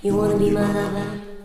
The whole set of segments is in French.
You wanna be my lover?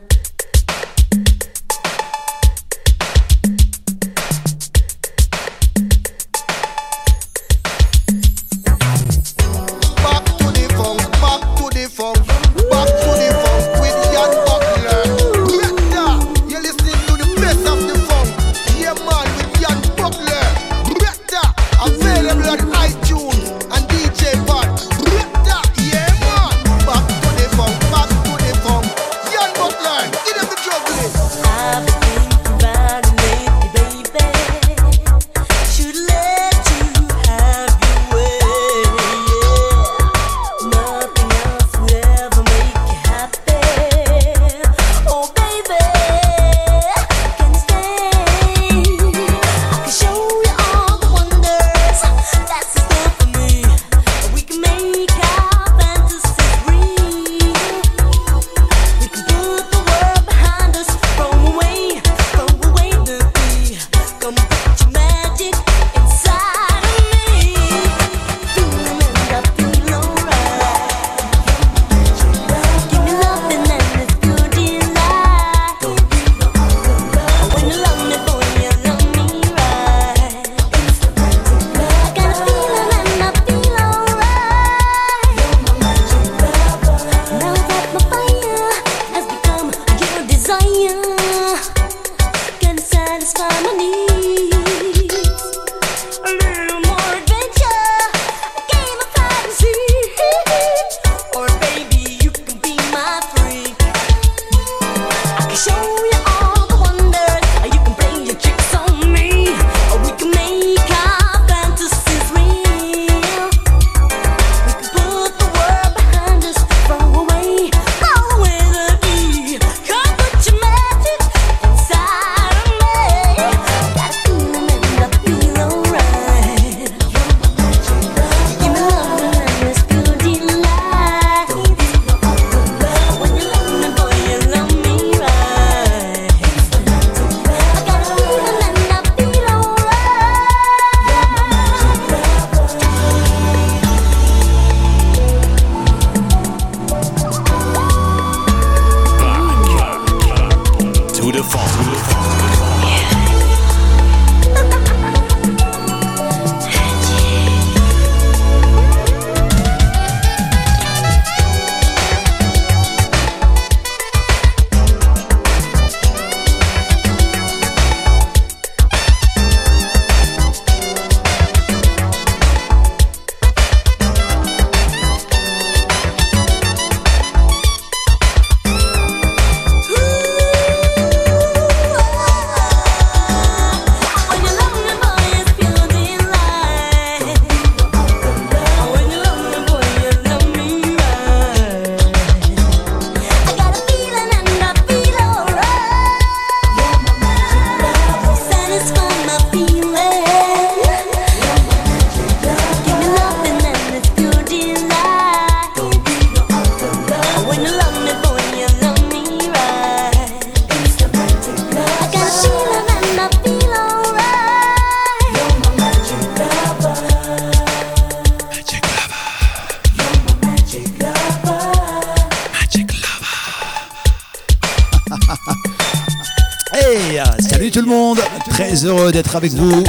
D'être avec vous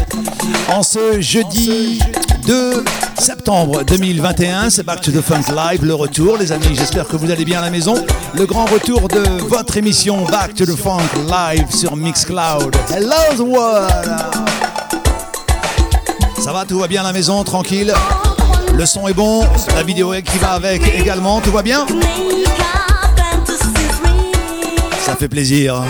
en ce jeudi 2 septembre 2021. C'est Back to the Funk Live, le retour, les amis. J'espère que vous allez bien à la maison. Le grand retour de votre émission Back to the Funk Live sur Mixcloud. Hello the world! Ça va, tout va bien à la maison, tranquille. Le son est bon, la vidéo qui va avec également, tout va bien Ça fait plaisir.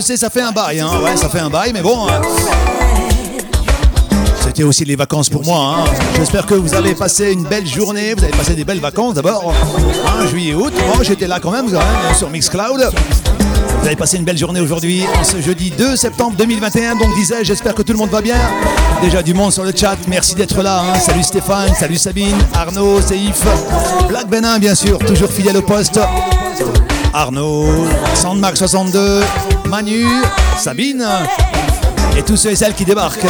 Je sais, ça fait un bail, hein. Ouais, ça fait un bail, mais bon. Hein. C'était aussi les vacances pour moi. Hein. J'espère que vous avez passé une belle journée, vous avez passé des belles vacances d'abord. Hein, juillet, août. Moi, j'étais là quand même, sur Mixcloud. Vous avez passé une belle journée aujourd'hui, ce jeudi 2 septembre 2021. Donc, disais, j'espère que tout le monde va bien. Déjà du monde sur le chat. Merci d'être là. Salut Stéphane, salut Sabine, Arnaud, Seif, Black Benin, bien sûr, toujours fidèle au poste. Arnaud, Sandmark 62, Manu, Sabine et tous ceux et celles qui débarquent.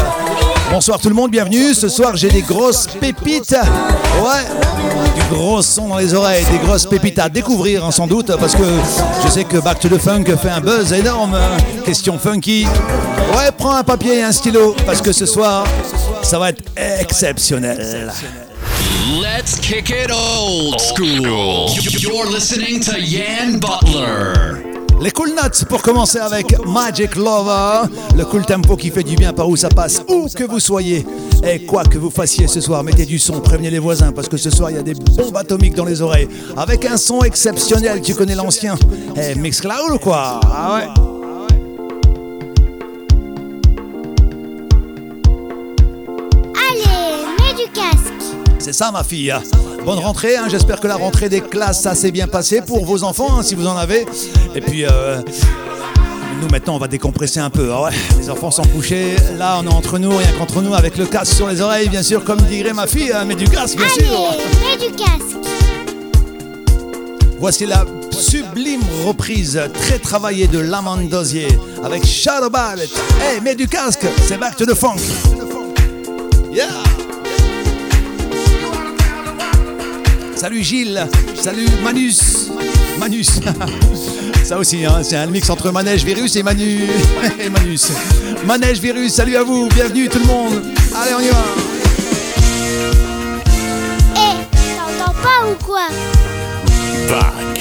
Bonsoir tout le monde, bienvenue. Ce soir, j'ai des grosses pépites. Ouais, du gros son dans les oreilles, des grosses pépites à découvrir hein, sans doute, parce que je sais que Back to the Funk fait un buzz énorme. Question funky. Ouais, prends un papier et un stylo, parce que ce soir, ça va être exceptionnel. Let's kick it old school. You're listening to Yan Butler. Les cool notes pour commencer avec Magic Lover, le cool tempo qui fait du bien par où ça passe, où que vous soyez. Et quoi que vous fassiez ce soir, mettez du son, prévenez les voisins parce que ce soir il y a des bombes atomiques dans les oreilles. Avec un son exceptionnel, tu connais l'ancien. Eh, Mixcloud ou quoi? Ah ouais C'est ça ma fille. Bonne rentrée, hein. j'espère que la rentrée des classes ça s'est bien passé pour vos enfants, hein, si vous en avez. Et puis euh, nous maintenant on va décompresser un peu. Ah ouais, les enfants sont couchés, là on est entre nous, rien qu'entre nous, avec le casque sur les oreilles, bien sûr, comme dirait ma fille, hein, mais du casque bien sûr. Mets du casque. Voici la sublime reprise très travaillée de Lamont Dozier avec Shadow Ballet. Hey, mets du casque, c'est back to the funk. Yeah! Salut Gilles, salut Manus, Manus. Ça aussi, hein, c'est un mix entre Manège Virus et Manu et Manus. Manège Virus, salut à vous, bienvenue tout le monde. Allez, on y va. Eh, t'entends pas ou quoi? Back,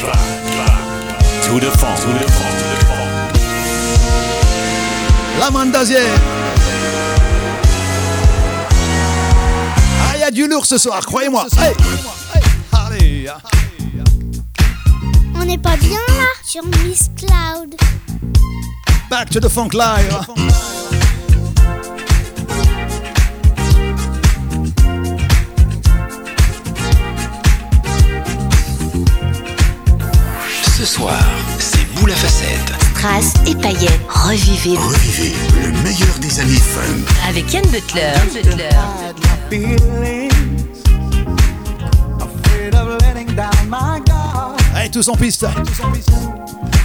to the funk. To the funk. Lamont Dozier. Ah, il y a du lourd ce soir, croyez-moi. Hey, On n'est pas bien là sur Miss Cloud. Back to the funk live. Ce soir, c'est boule à facettes. Strass et paillettes. Revivez Revivez le meilleur des années funk. avec Yann Butler. feelings, afraid Allez, tous en piste.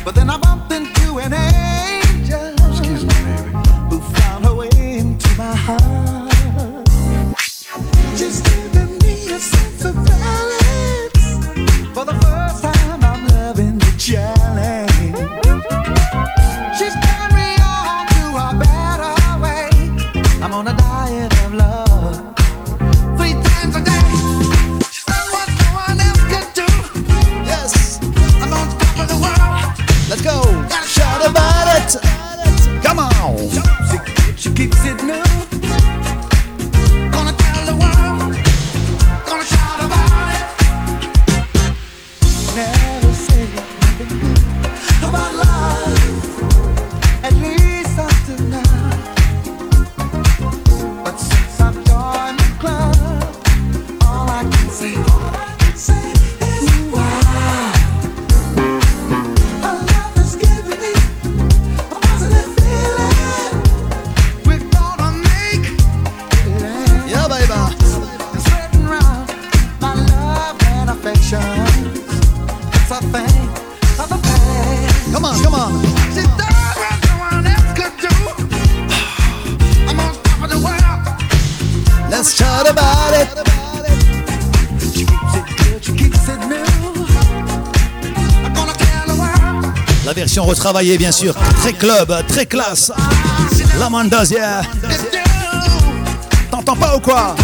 But then I bumped into an angel who found her way into my heart. Retravaillée, bien sûr. Très club, très classe. La you. T'entends pas ou quoi?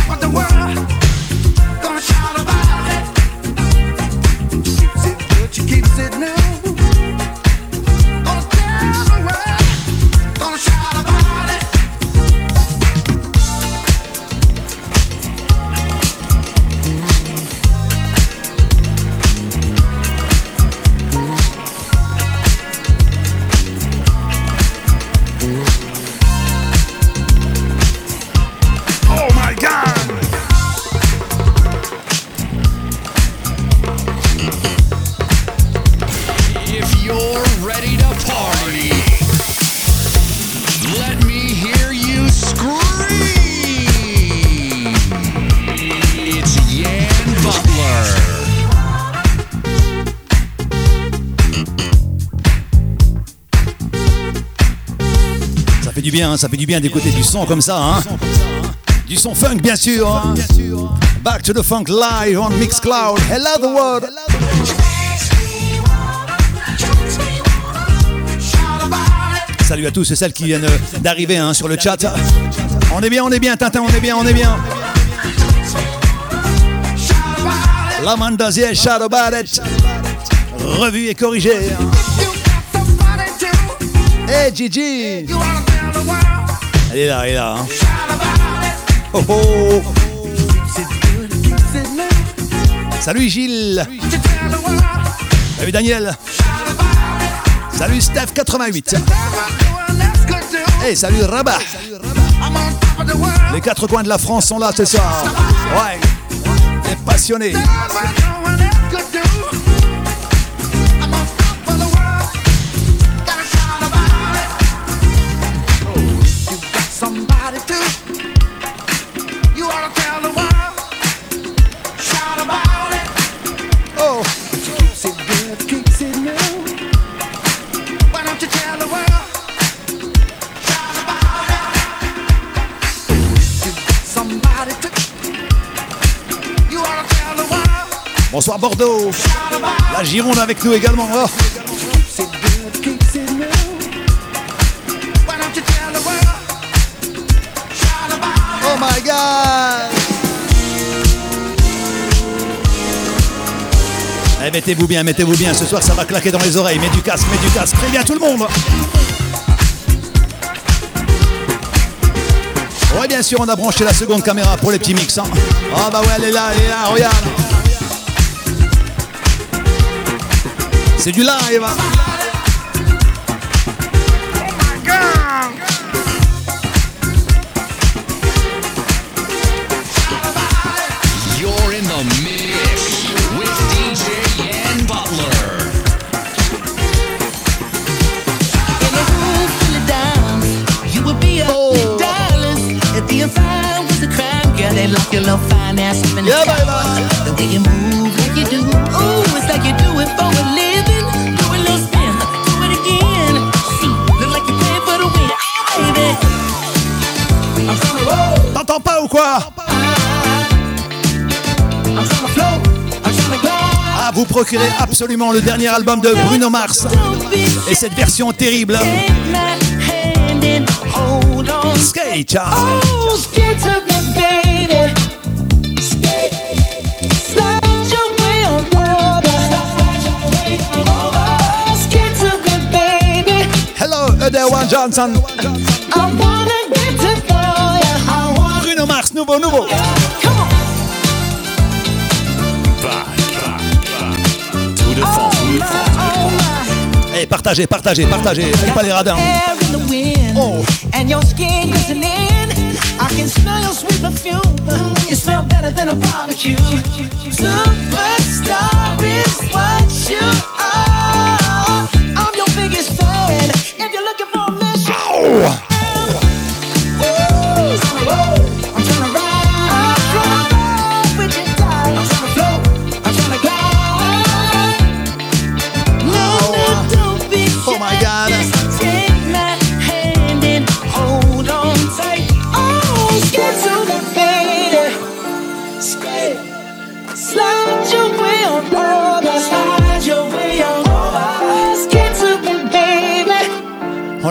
Hein, ça fait du bien d'écouter du son comme ça. Hein. Du son funk, bien sûr. hein. Back to the funk live on Mixcloud. Hello the world. Salut à tous et celles qui viennent d'arriver hein, sur le chat. On est bien, on est bien, Tintin, on est bien, on est bien. La Mandazier Shadow Ballet. Revue et corrigée. Hey Gigi Elle est là, elle est là. hein. Oh oh. Salut Gilles. Salut Daniel. Salut Steph88 Hey salut Rabat. Les quatre coins de la France sont là ce soir. Ouais. Les passionnés Bordeaux La Gironde avec nous également Oh. It. Oh my god Eh, mettez-vous bien, mettez-vous bien, ce soir ça va claquer dans les oreilles, mets du casque, mets du casque, préviens tout le monde Ouais bien sûr on a branché la seconde caméra pour les petits mix hein. Ah bah ouais elle est là, elle est là, regarde C'est du live hein. You're in the mix with DJ Yan Butler. In a room full of dimes, you would be up to dollars. If being fine was a crime, girl, they lock your little fine ass up in the Yeah, sky. baby. The way you move, like you do, ooh, it's like you do it for a living. Quoi. Ah vous procurez absolument le dernier album de Bruno Mars et cette version terrible. Skate hein. Oh, skate nouveau, nouveau Come on. Oh. Eh, partagez, partagez, partagez, faites pas les radins Air in the wind. Oh. And your skin glistening. I can smell your sweet perfume. You smell better than a barbecue. Superstar is what you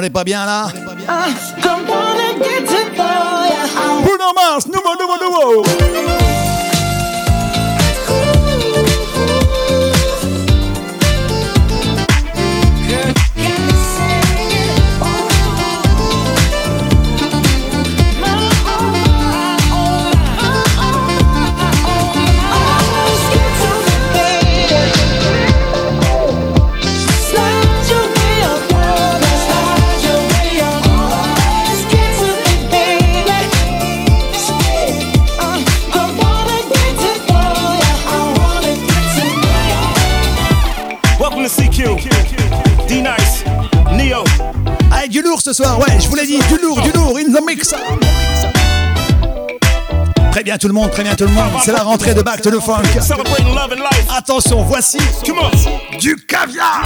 est pas bien là. Bruno Mars, nouveau, nouveau, nouveau soir, ouais, je vous l'ai dit, du lourd, du lourd, in the mix. Très bien tout le monde, très bien tout le monde, c'est la rentrée de Back to the Funk. Attention, voici du caviar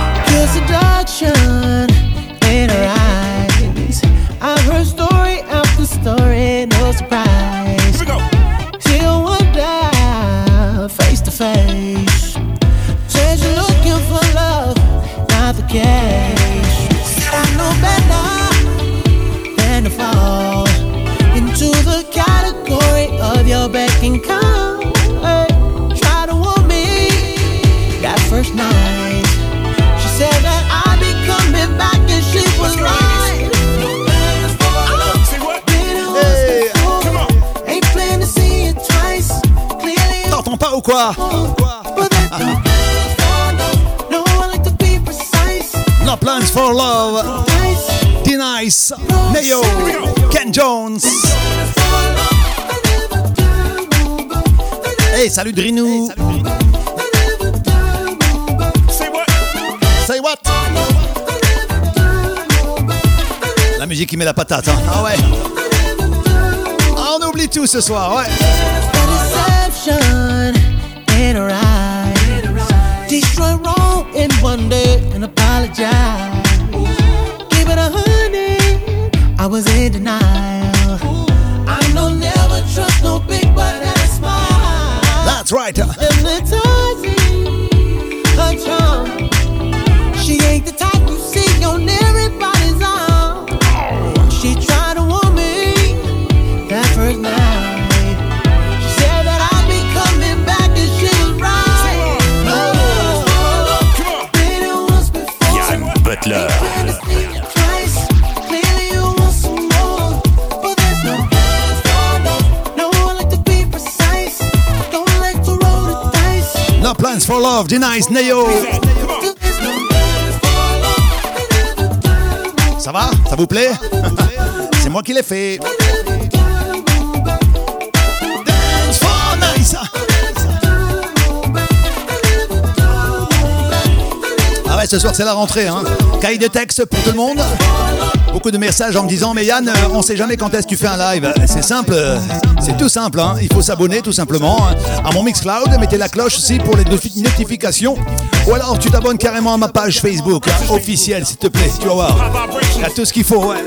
pas ou quoi? No plans for love. D-Nice, Neo, Ken Jones. Hey, salut Say what? La musique qui met la patate, hein. Ah ouais. Ah, on oublie tout ce soir, ouais. Deception ain't alright. Destroy wrong in one day and apologize. Give it a hundred. I was in denial. I know never trust no big and smile. That's right. Plans for love, D-Nice, Neo. Ça va? Ça vous plaît? C'est moi qui l'ai fait. Ah ouais, ce soir c'est la rentrée. Hein. Cahier de texte pour tout le monde. Beaucoup de messages en me disant Mais Yann, euh, on sait jamais quand est-ce que tu fais un live. C'est simple, euh, c'est tout simple. hein. Il faut s'abonner tout simplement hein, à mon Mixcloud. Mettez la cloche aussi pour les notifi- notifications. Ou alors tu t'abonnes carrément à ma page Facebook hein, officielle, s'il te plaît. Tu vas voir. Il y a tout ce qu'il faut. ouais.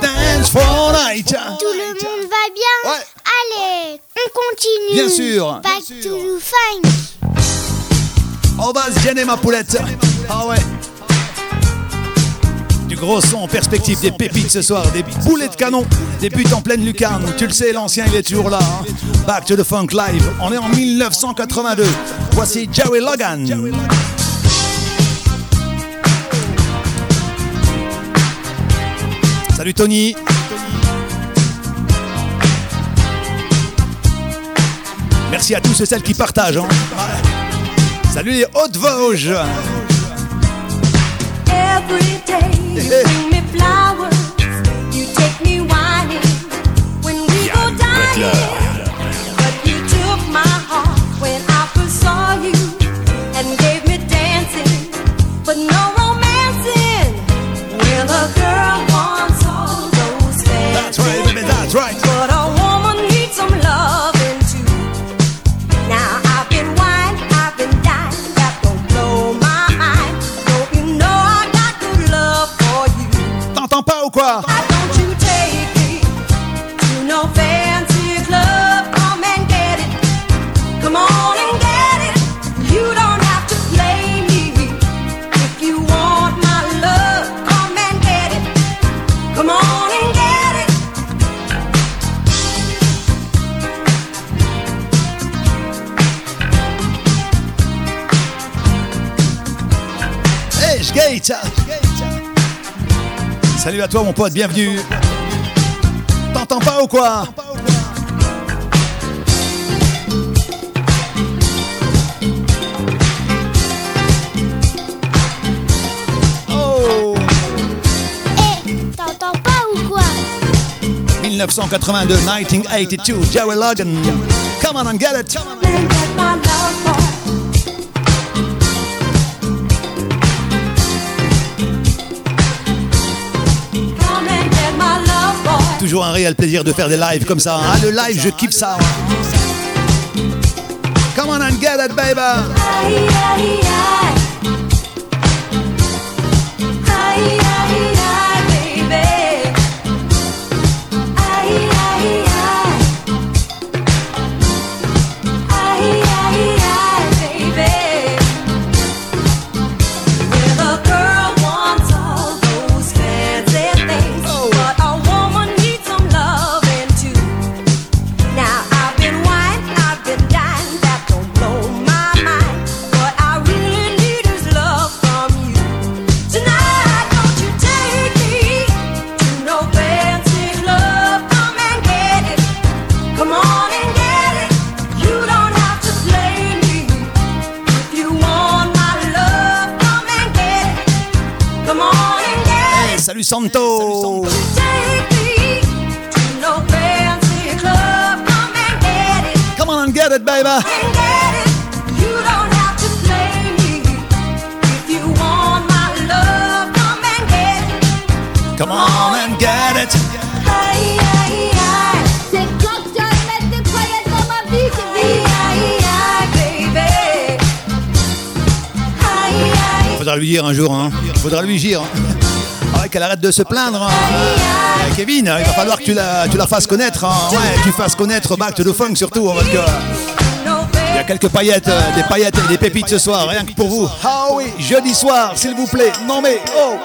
Dance for night. Tout le monde va bien Ouais. Allez, on continue. Bien sûr. Back Bien to sûr. the funk. On va se gêner ma poulette. Ah ouais. Du gros son en perspective, des pépites ce soir, des boulets de canon, des buts en pleine lucarne. Tu le sais, l'ancien il est toujours là. hein. Back to the Funk Live. On est en 1982. Voici Jerry Logan. Salut Tony. Merci à tous et celles qui partagent. hein. Salut les Hautes-Vosges. Hey. Quoi Salut à toi mon pote, bienvenue. T'entends pas ou quoi Oh Eh, t'entends pas ou quoi 1982, 1982, Jerry Logan. Come on and get it. And get my love Toujours un réel plaisir de faire des lives comme ça. Ah, le live, je kiffe ça. Come on and get it, baby. Faudra lui dire un jour, hein. Faudra lui dire. Ah ouais, qu'elle arrête de se plaindre. hein. Kevin, il va falloir que tu la, tu la fasses connaître. hein. Ouais, tu fasses connaître Back to the Funk surtout, hein, parce que no il y a quelques paillettes, euh, des paillettes et des pépites ce soir, rien que pour vous. Ah oui, jeudi soir, s'il vous plaît. Non mais, oh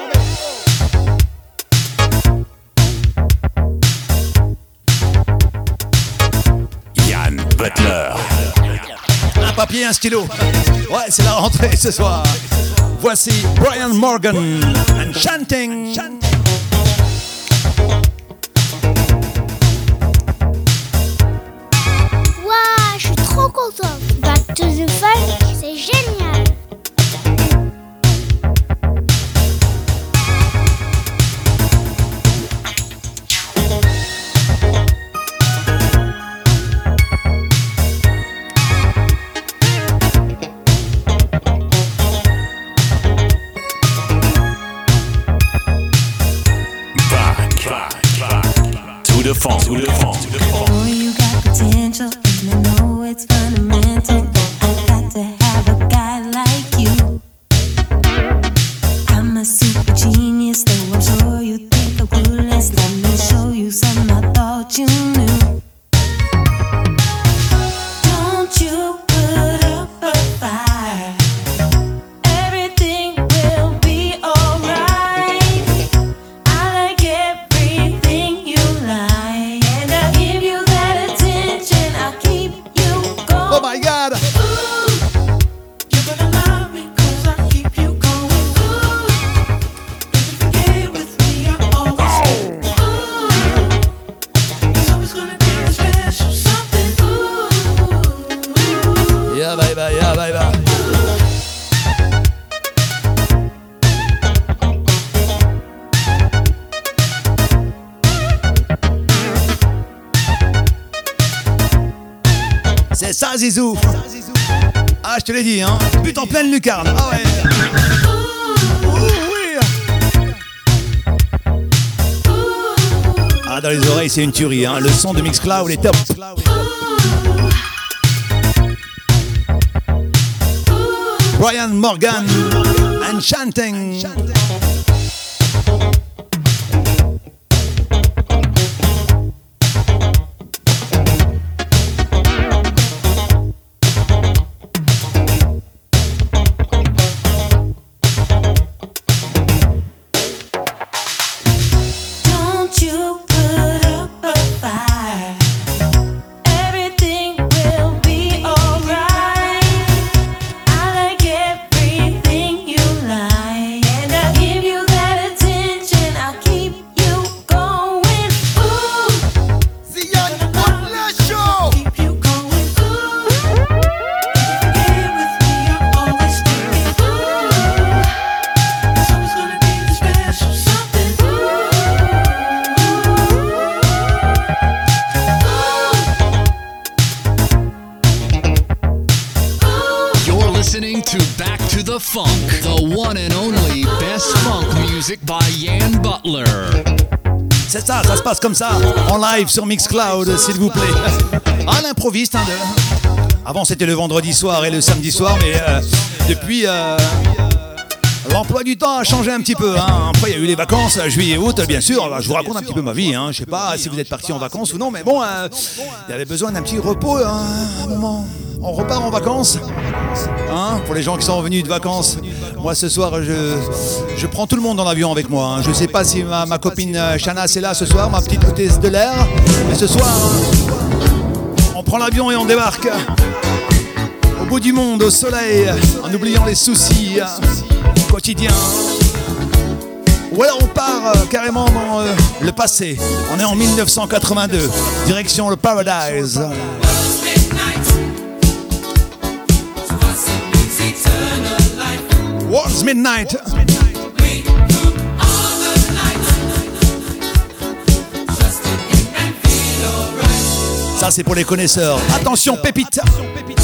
Yann Butler. Un papier, un stylo. Ouais, c'est la rentrée ce soir. Voici Brian Morgan and chanting. Yeah, baby, yeah, baby. C'est ça, Zizou. Ah, je te l'ai dit, hein. But en pleine lucarne. Ah ouais. Ah, dans les oreilles, c'est une tuerie. Hein. Le son de Mixcloud est top. Brian Morgan and chanting. Don't ça, en live sur Mixcloud, s'il vous plaît. À l'improviste, hein, Avant, c'était le vendredi soir et le samedi soir, mais euh, depuis, euh, l'emploi du temps a changé un petit peu. hein. Après, il y a eu les vacances, juillet, août, bien sûr. Je vous raconte un petit peu ma vie. Hein. Je sais pas si vous êtes parti en vacances ou non, mais bon, euh, il y avait besoin d'un petit repos. On repart en vacances. Pour les gens qui sont revenus de vacances. Ce soir, je, prends tout le monde dans l'avion avec moi. hein. Je sais pas si ma, copine euh, Shana est là ce soir, ma petite hôtesse de l'air. Mais ce soir, on prend l'avion et on débarque. Au bout du monde, au soleil, en oubliant les soucis hein, quotidiens. Ou alors on part euh, carrément dans euh, le passé. On est en 1982, direction le Paradise. midnight. Ça, c'est pour les connaisseurs. Attention, pépite. Attention, pépite.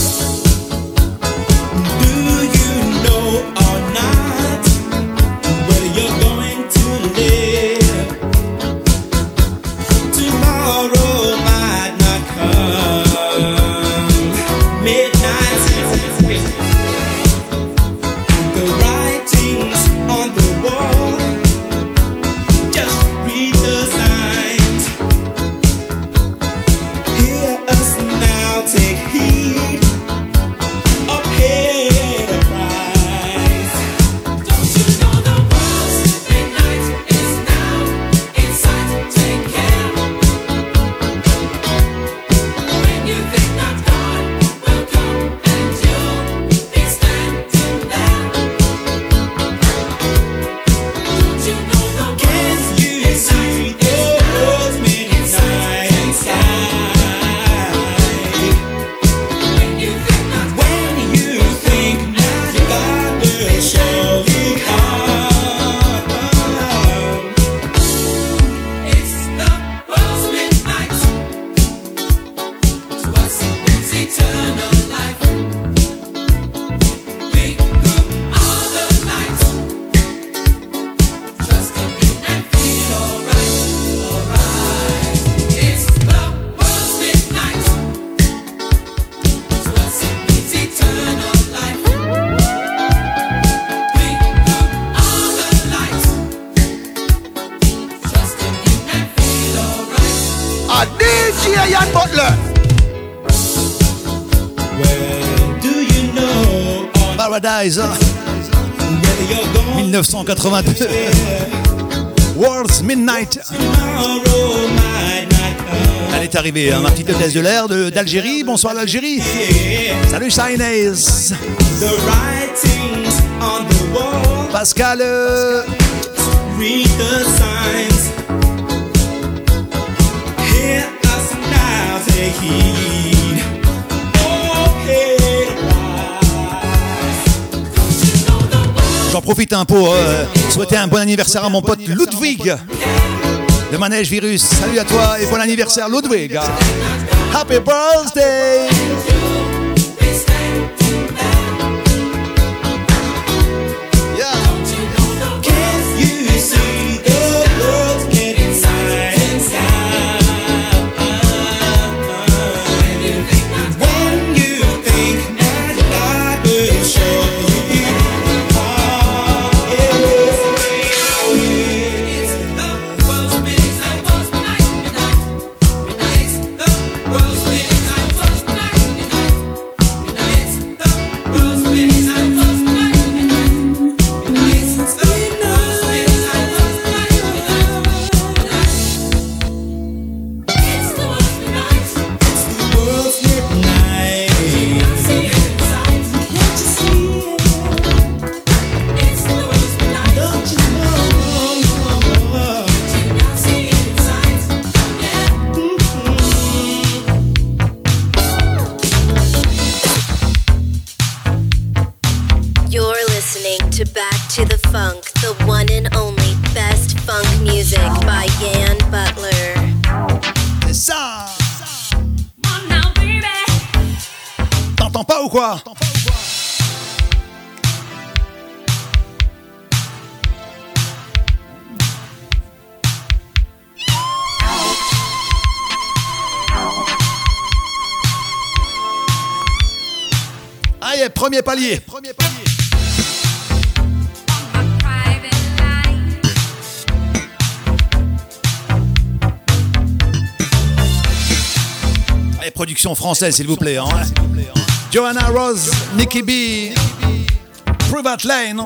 Eyes 1982 World's Midnight. Elle est arrivée, hein, ma petite hôtesse de l'air d'Algérie. Bonsoir l'Algérie. Salut Chinese Pascal. Euh, profite un peu. Euh, souhaiter un bon anniversaire à mon pote Ludwig. Le manège virus. Salut à toi et bon anniversaire Ludwig. Happy birthday. français, s'il vous plaît. Hein. Johanna Rose, Nikki B, Private Lane.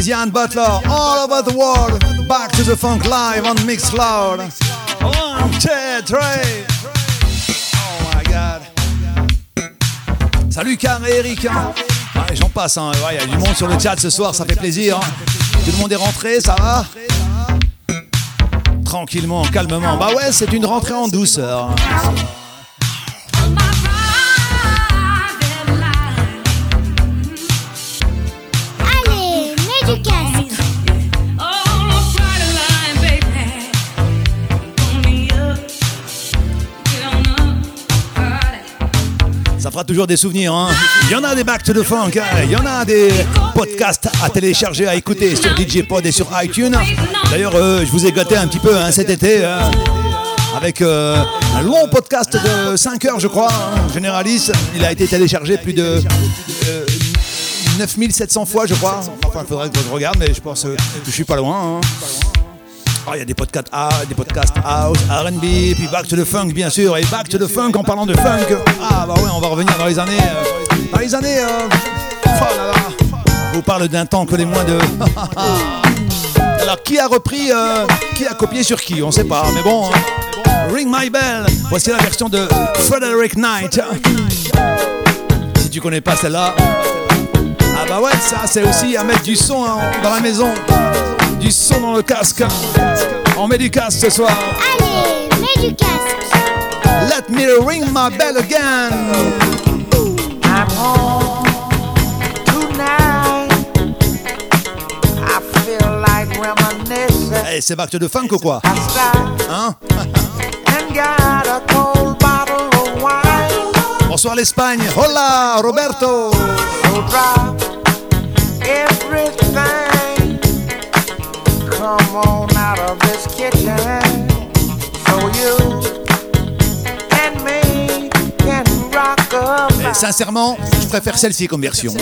is Butler. All over the world, back to the funk live on Mixcloud. One, two, three. Oh my God. Salut Cam et Eric. hein. J'en passe. hein. Ouais, Il y a du monde sur le chat ce soir, ça fait plaisir. hein. Tout le monde est rentré, ça va? Tranquillement, calmement. Bah ouais, c'est une rentrée en douceur. Toujours des souvenirs. hein. Il y en a des to the funk. hein. Il y en a des podcasts à télécharger, à écouter sur DJ Pod et sur iTunes. D'ailleurs, euh, je vous ai gâté un petit peu hein, cet été. avec euh, un long podcast de 5 heures, je crois, généraliste. Il a été téléchargé plus de euh, 9700 fois, je crois. Enfin, il faudrait que je regarde, mais je pense que je suis pas loin. Ah, il y a des podcasts, ah, des podcasts house, R&B, puis Back to the Funk, bien sûr. Et Back to the Funk, en parlant de funk. Ah, bah ouais, on va revenir dans les années. euh, dans les années. euh. Je vous parle d'un temps que les moins de. Alors, qui a repris, euh, qui a copié sur qui? On sait pas, mais bon. hein. Ring My Bell. Voici la version de Frederick Knight. Si tu connais pas celle-là. Ah bah ouais, ça c'est aussi à mettre du son hein, dans la maison. Du son dans le casque. On met du casque ce soir. Allez, mets du casque. Let me ring my bell again. I'm home tonight. I feel like reminiscing. Eh, c'est back the funk ou quoi? Hein? And got a cold bottle of wine. Bonsoir l'Espagne. Hola Roberto. So drop everything. Come on out of this kitchen. So you and me can rock a Eh, sincèrement, je préfère celle-ci comme version.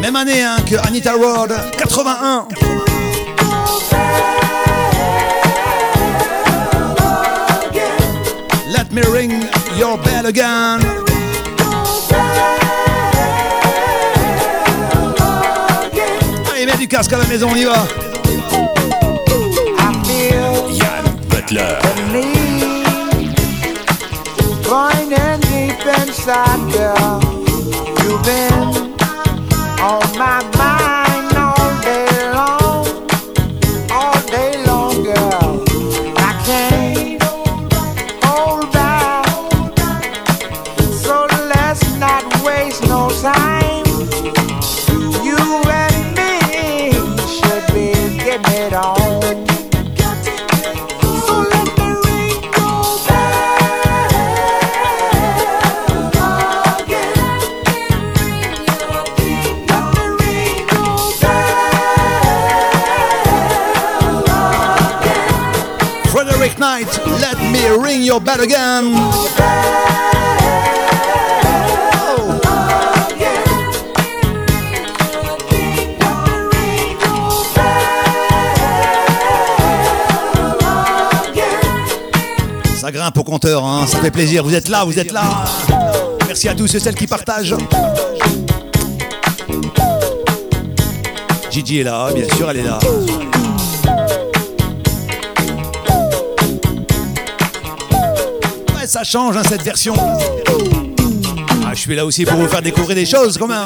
Même année hein, que Anita Ward, 81. Let me ring your bell again. Allez, mets du casque à la maison, on y va. Yann Butler. Going in deep inside, girl. You've been on my mind Again. Ça grimpe au compteur, hein, ça fait plaisir. Vous êtes là, vous êtes là. Merci à tous et celles qui partagent. Gigi est là, bien sûr, elle est là. Ça change hein, cette version. Ah, je suis là aussi pour vous faire découvrir des choses quand même.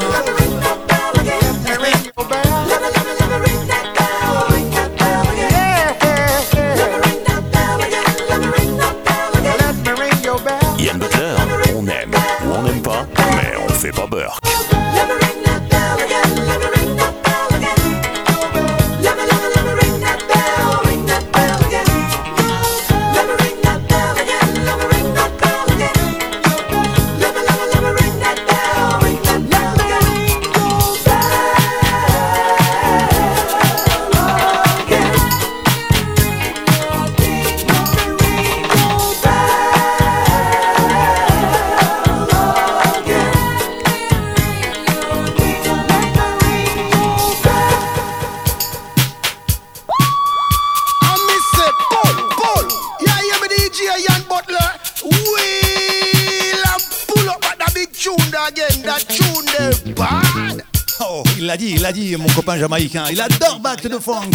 Il adore Back the Funk.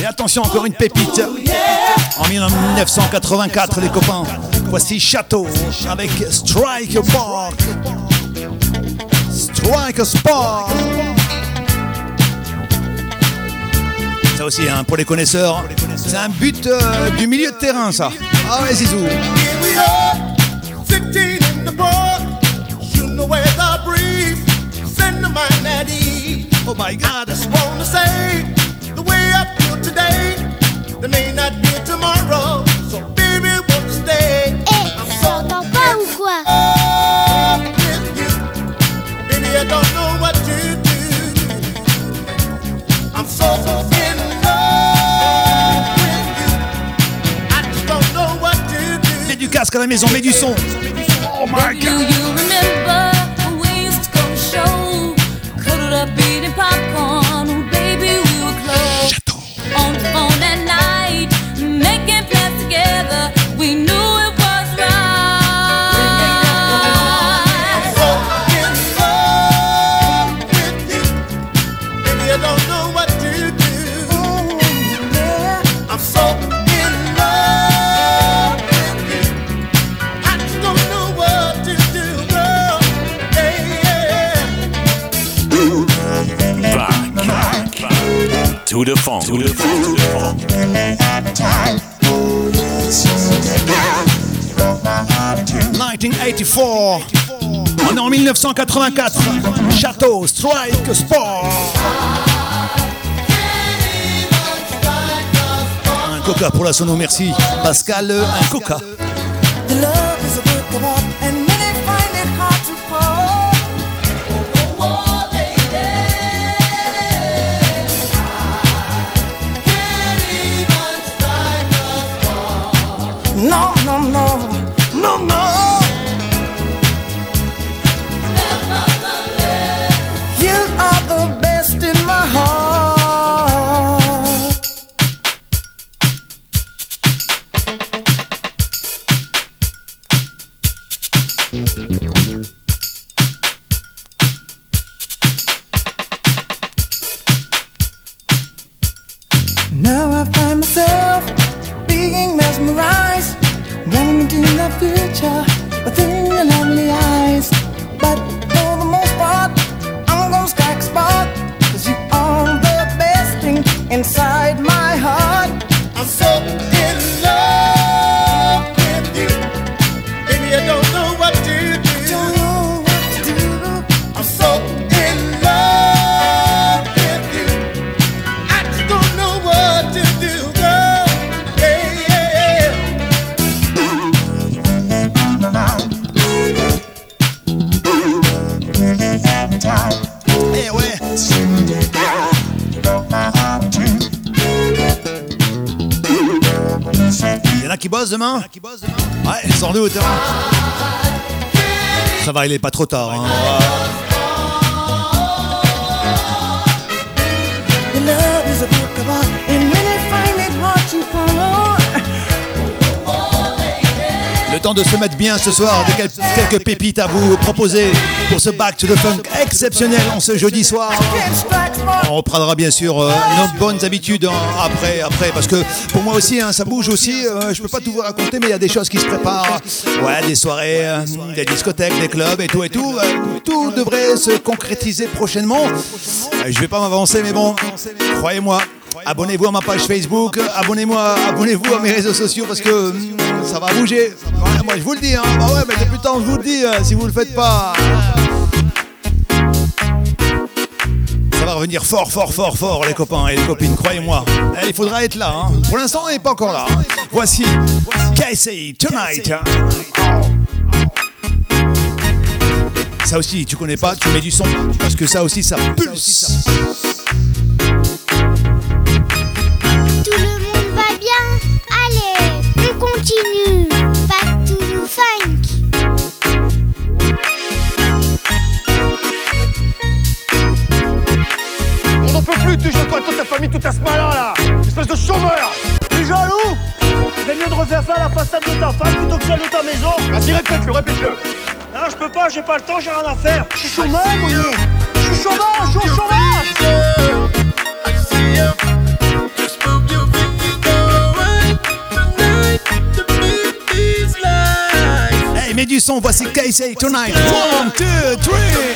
Et attention, encore une pépite. En 1984, les copains. Voici Château avec Strike Park. Strike Sport. Ça aussi, hein, pour les connaisseurs, c'est un but euh, du milieu de terrain, ça. Ah ouais, Zizou. My God. I just wanna say, the way I feel today, may not be tomorrow. So baby, won't you stay? Eh, pas ou quoi? With you. Baby, I don't know what to do. I'm so in love with you. I just don't know what to do. Mets du casque à la maison, mets du son. Oh my Do 1984. On est en 1984. Château, Strike, Sport. Un coca pour la sono, merci. Pascal, un coca. Demain Ouais, sans doute. hein. Ça va, il est pas trop tard. hein. Temps de se mettre bien ce soir, de quel- quelques pépites à vous proposer pour ce Back to the Funk exceptionnel en ce jeudi soir. On reprendra bien sûr euh, nos bonnes habitudes après, après, parce que pour moi aussi, hein, ça bouge aussi. euh, je peux pas tout vous raconter, mais il y a des choses qui se préparent. Ouais, des soirées, euh, des discothèques, des clubs et tout et tout. Tout devrait se concrétiser prochainement. Je vais pas m'avancer, mais bon, croyez-moi. Abonnez-vous à ma page Facebook, abonnez-moi, abonnez-vous à mes réseaux sociaux parce que hum, ça va bouger. Moi je vous le dis, hein. Bah ouais, mais depuis le temps je vous le dis, euh, si vous le faites pas. Ça va revenir fort, fort, fort, fort, les copains et les copines, croyez-moi. Eh, Il faudra être là. hein. Pour l'instant, on n'est pas encore là. hein. Voici Casey Tonight. Ça aussi, tu connais pas, tu mets du son. Parce que ça aussi, ça pulse. Ta maison Vas-y, répète-le, répète-le. Non, je peux pas, j'ai pas le temps, j'ai rien à faire. Je suis chômeur, Mounier Je suis chômeur, je suis au chômage. Hey, mets du son, voici Casey Tonight. One, two, three.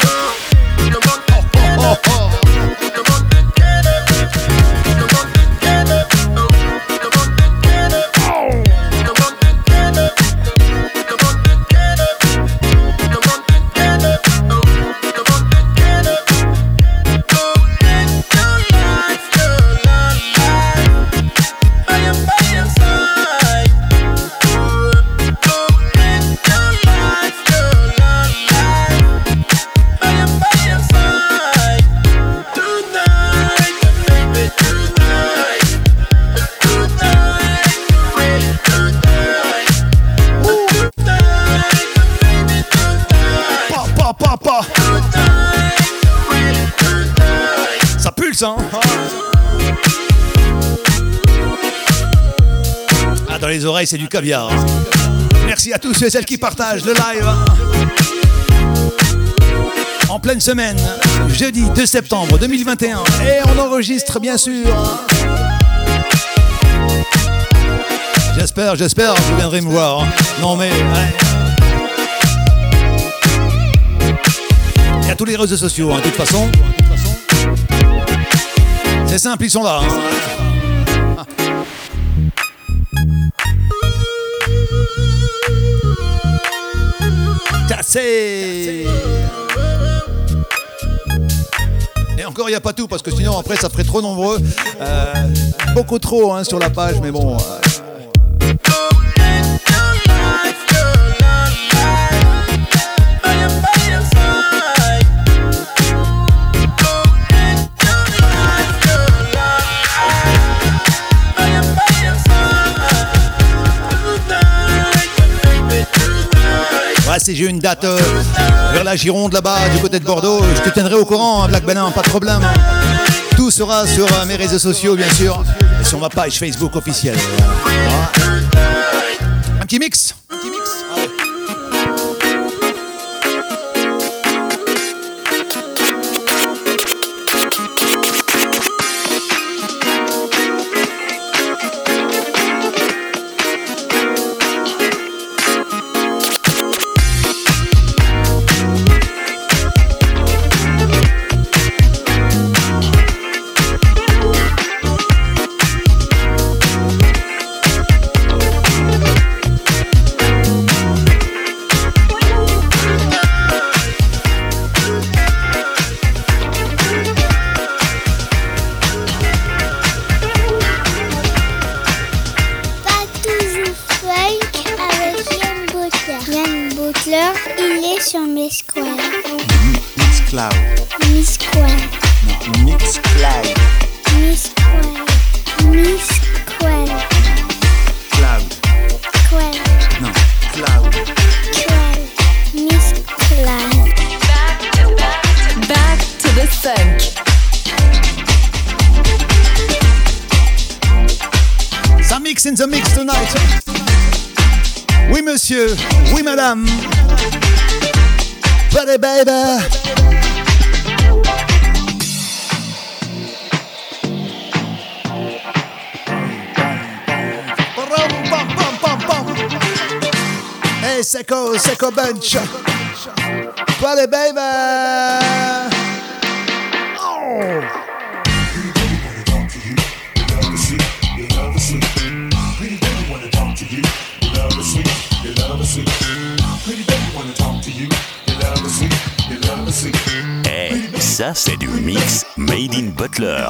C'est du caviar. Merci à tous ceux et celles qui partagent le live. En pleine semaine, jeudi 2 septembre 2021. Et on enregistre, bien sûr. J'espère, j'espère que vous viendrez me voir. Non, mais. Il y a tous les réseaux sociaux, hein, de toute façon. C'est simple, ils sont là. hein. Et encore, il n'y a pas tout, parce que sinon, après, ça ferait trop nombreux. Euh, beaucoup trop hein, sur la page, mais bon. euh, Si j'ai une date euh, vers la Gironde là-bas, du côté de Bordeaux, je te tiendrai au courant, hein, Black Benin, pas de problème. Tout sera sur euh, mes réseaux sociaux, bien sûr, et sur ma page Facebook officielle. Un petit mix the mix tonight. Oui, monsieur. Oui, madame. Buddy baby. Hey, Seco, Seco Bunch. Buddy baby. Ça c'est du mix Made in Butler.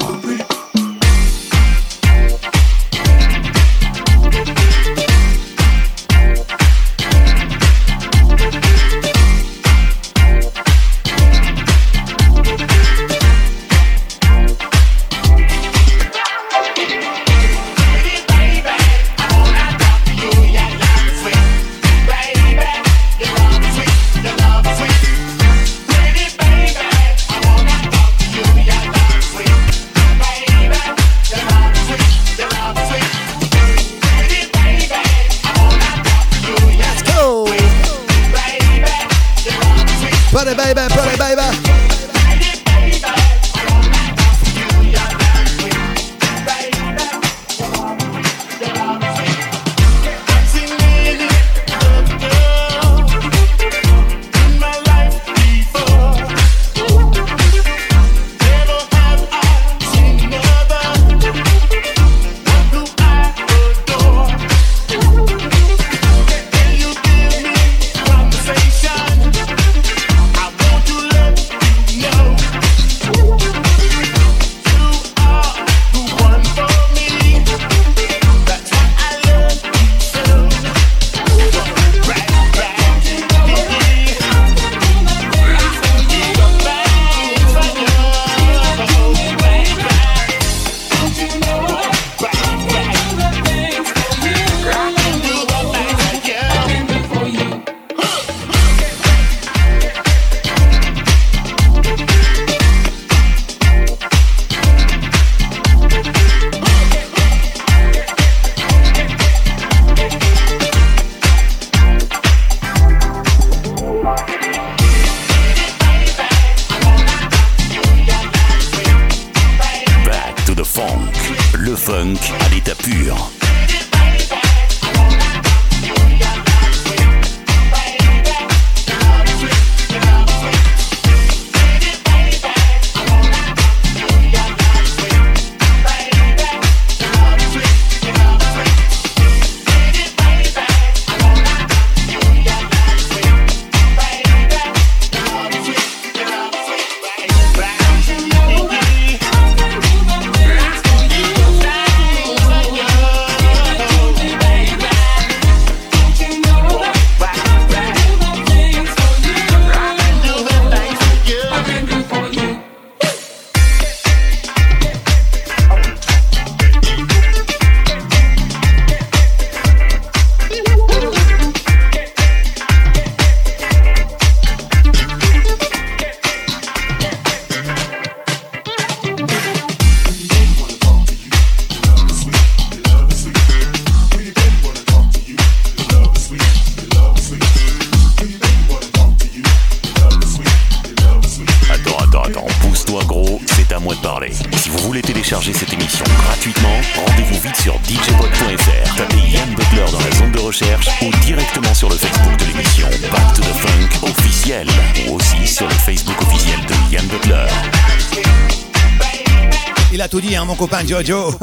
Tout hein, mon copain Jojo.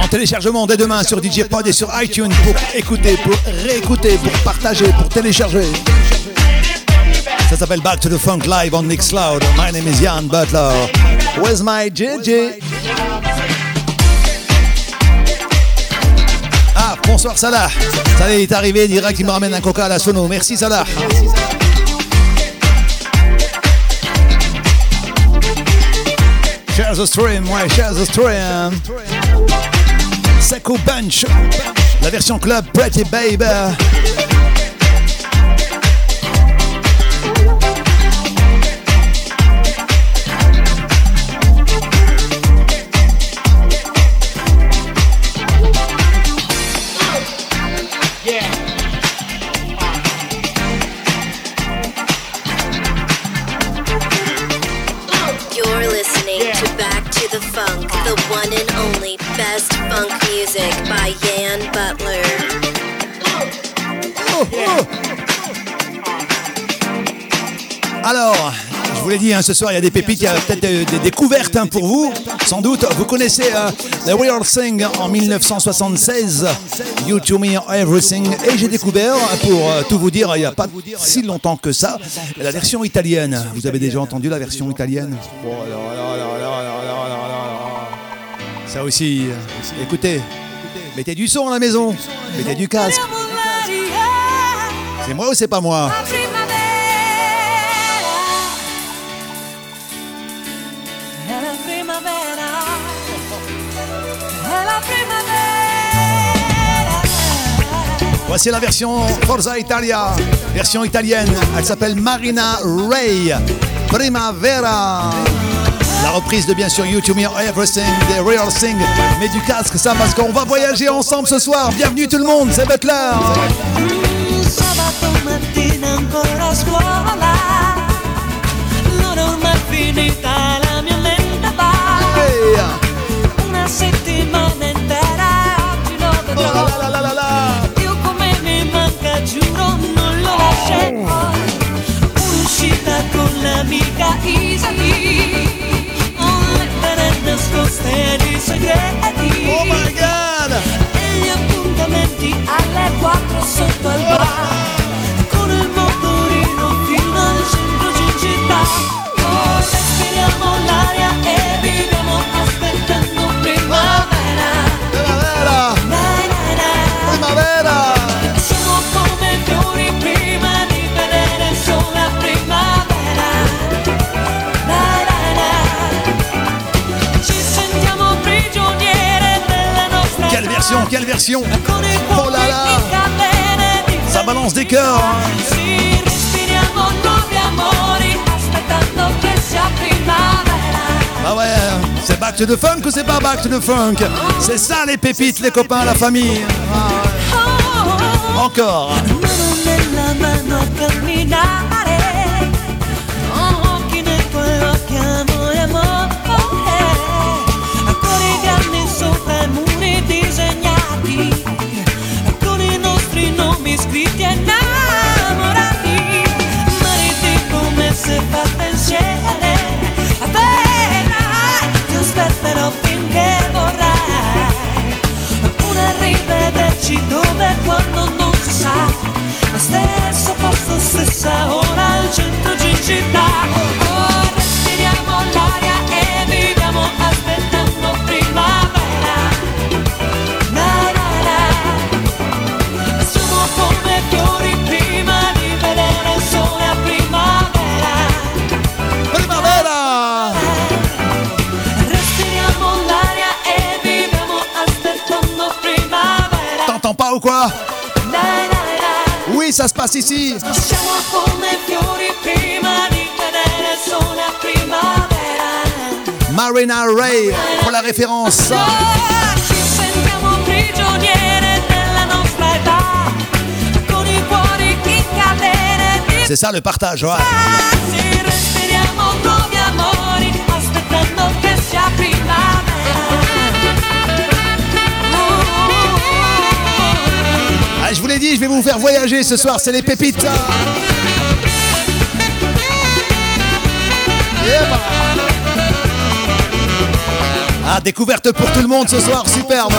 En téléchargement dès demain sur DJ Pod et sur iTunes pour écouter, pour réécouter, pour partager, pour télécharger. Ça s'appelle Back to the Funk Live on Mixcloud. My name is Jan Butler. Where's my JJ? Ah, bonsoir Salah. Salah est arrivé direct, il me ramène un coca à la sono. Merci Salah. Share the stream, ouais, share the stream. Seco Bunch, la version club Pretty Baby. Alors, je vous l'ai dit, ce soir, il y a des pépites, il y a peut-être des, découvertes pour vous, sans doute. Vous connaissez The Weird Thing en 1976, You To Me Everything, et j'ai découvert, pour tout vous dire, il n'y a pas si longtemps que ça, la version italienne. Vous avez déjà entendu la version italienne Ça aussi, écoutez, mettez du son à la maison, mettez du casque. C'est moi ou c'est pas moi Voici la version Forza Italia, version italienne. Elle s'appelle Marina Ray, Primavera. La reprise de bien sûr YouTube Me Everything, The Real Thing. Mets du casque, ça, parce qu'on va voyager ensemble ce soir. Bienvenue tout le monde, c'est Butler. Sabato l'amica Isali, un lettere nascoste di segreti. Oh my god! E gli appuntamenti alle 4 sotto al bar. Con il motorino fino al centro di città. Oh, respiriamo l'aria e quelle version Oh là là Ça balance des cœurs. Ah ouais, c'est back to the funk ou c'est pas back to the funk C'est ça les pépites, les copains, la famille. Encore. Mano nella rivederci dove e quando non si sa. Stesso posto, stessa ora al centro di città ou quoi? Oui, ça se passe ici. Marina Ray pour la référence. C'est ça le partage, je vais vous faire voyager ce soir, c'est les pépites. Ah, découverte pour tout le monde ce soir, superbe.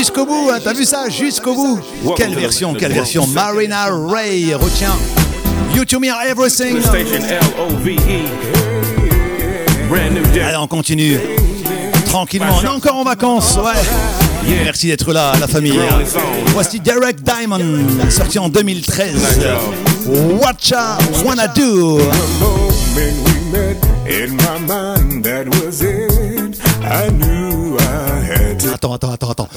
Jusqu'au bout, hein, t'as vu ça? Jusqu'au bout. Quelle version, quelle version Marina Ray, retiens. You to me everything. Brand new day. Allez, on continue. Tranquillement, on est encore en vacances, ouais. Merci d'être là, la famille. Voici Derek Diamond, sorti en 2013. What ya wanna do? moment we met, in my mind that was it. I knew I had to. Attends, attends, attends, attends.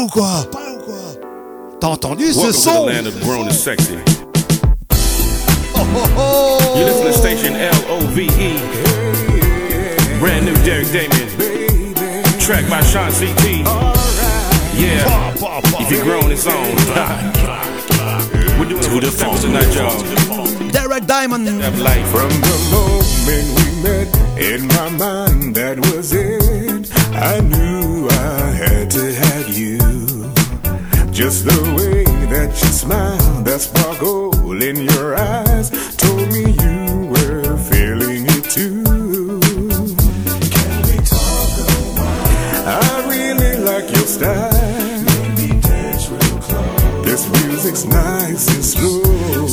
T'entends pas ou quoi T'as entendu ce Welcome to the son land of grown and sexy. Oh, oh, You listen to station L-O-V-E. Brand new Derek Damien. Track by Sean C.T. Yeah. If you're grown, it's on. We're doing it for the steppers tonight, y'all. Derek Diamond. From the moment we met, in my mind that was it. I knew I had to have you. Just the way that you smile, that sparkle in your eyes, told me you were feeling it too. Can we talk a while? I really like your style. Maybe dance real close. This music's nice and slow.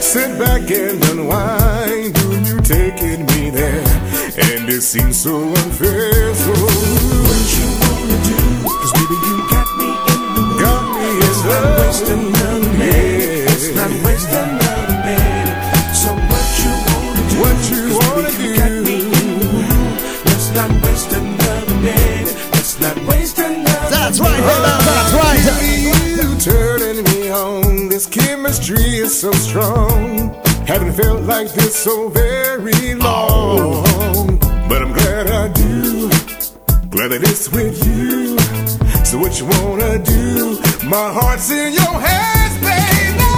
Sit back and unwind. Do you taking me there? And it seems so unfair. So Waste another minute. Let's not waste another minute. So what you wanna do? What you wanna you got me in the mood. Let's not waste another minute. Let's not waste another That's right, baby, that's right. You turning me on. This chemistry is so strong. Haven't felt like this so very long. But I'm glad I do. Glad that it's with you. So what you wanna do? My heart's in your hands, baby.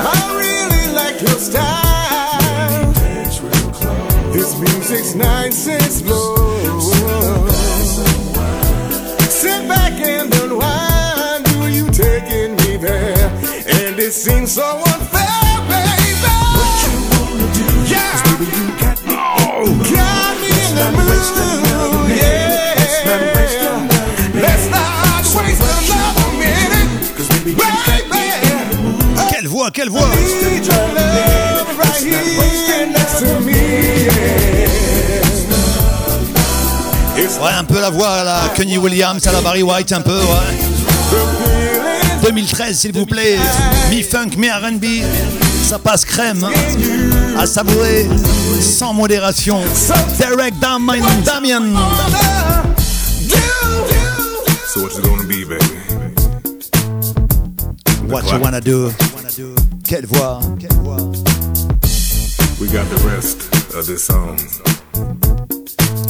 I really like your style. This music's nice and slow. Sit back and unwind. Do you taking me there? And it seems so unfair, baby. What you wanna do? Yeah. baby, you got me. Oh, got me in the mood. To me. Ouais, un peu la voix à la Kenny Williams, à la Barry White, un peu, ouais. 2013, s'il vous plaît. Mi-funk, mi-RB. Ça passe crème. hein. À savourer sans modération. Derek Damien. Damien. So what you gonna be, baby? What you wanna do? Quelle voix. Quelle voix. We got the rest of this song.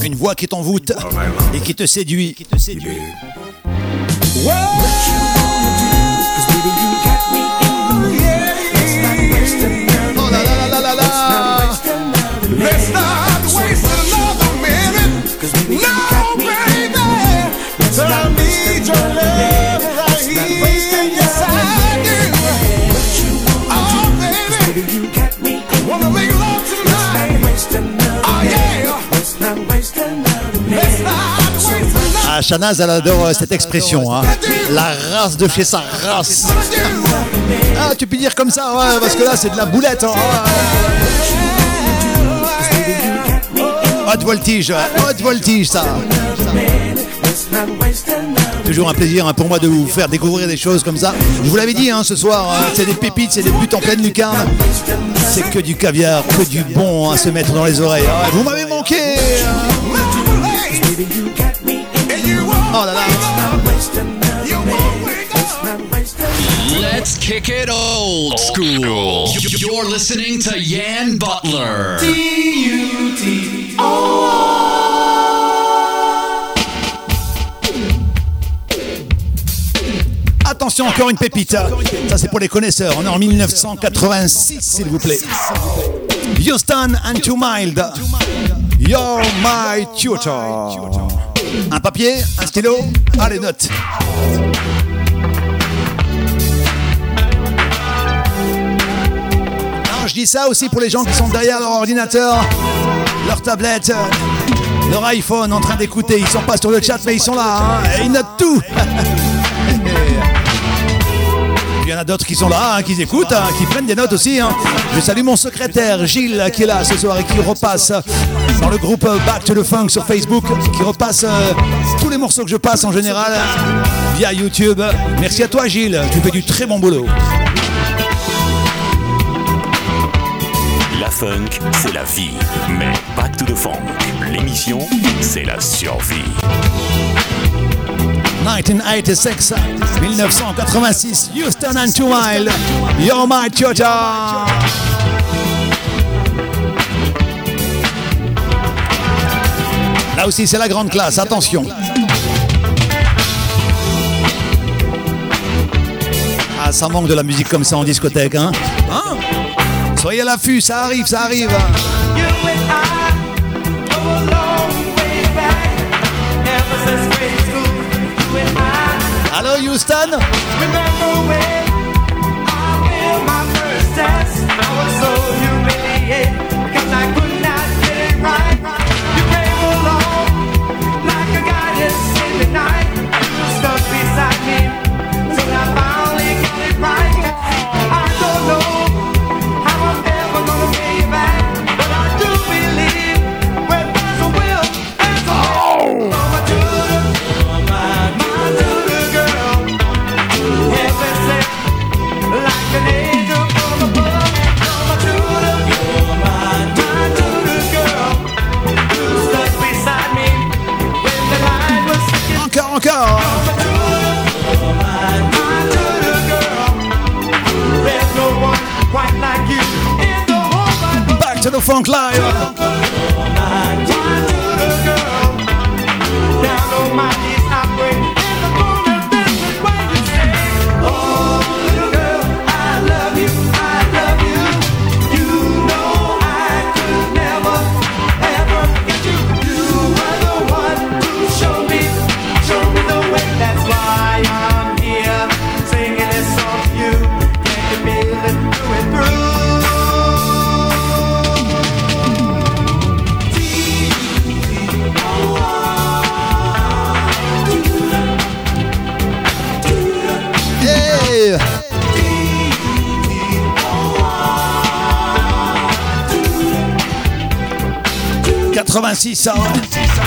Une voix qui t'envoûte et qui te séduit. Oh la la la la la la. Ah, Shanaz, elle adore euh, cette expression. hein. La race de chez sa race. Ah, tu peux dire comme ça, ouais, parce que là, c'est de la boulette. hein. Haute voltige, haute voltige, ça. Toujours un plaisir hein, pour moi de vous faire découvrir des choses comme ça. Je vous l'avais dit hein, ce soir, hein, c'est des pépites, c'est des buts en pleine lucarne. C'est que du caviar, que du bon à se mettre dans les oreilles. Ah, vous m'avez manqué. Oh là là. Let's kick it old school. You're listening to Yan Butler. Encore une pépite. Ça, c'est pour les connaisseurs. On est en 1986, s'il vous plaît. Houston and Too Mild. You're my tutor. Un papier, un stylo, allez, note. Non, je dis ça aussi pour les gens qui sont derrière leur ordinateur, leur tablette, leur iPhone en train d'écouter. Ils sont pas sur le chat, mais ils sont là. hein, et ils notent tout. Il y en a d'autres qui sont là, hein, qui écoutent, hein, qui prennent des notes aussi. hein. Je salue mon secrétaire Gilles qui est là ce soir et qui repasse dans le groupe Back to the Funk sur Facebook, qui repasse euh, tous les morceaux que je passe en général via YouTube. Merci à toi Gilles, tu fais du très bon boulot. funk, c'est la vie. Mais Back to the Funk, l'émission, c'est la survie. 1986, 1986, Houston and Two Mile, You're My Chota. Là aussi, c'est la grande classe, attention. Ah, ça manque de la musique comme ça en discothèque, hein, Hein? Soyez à l'affût, ça arrive, ça arrive. Hello Houston. I was so humiliated, cause I couldn't Funk Live 86 ça Yesterday,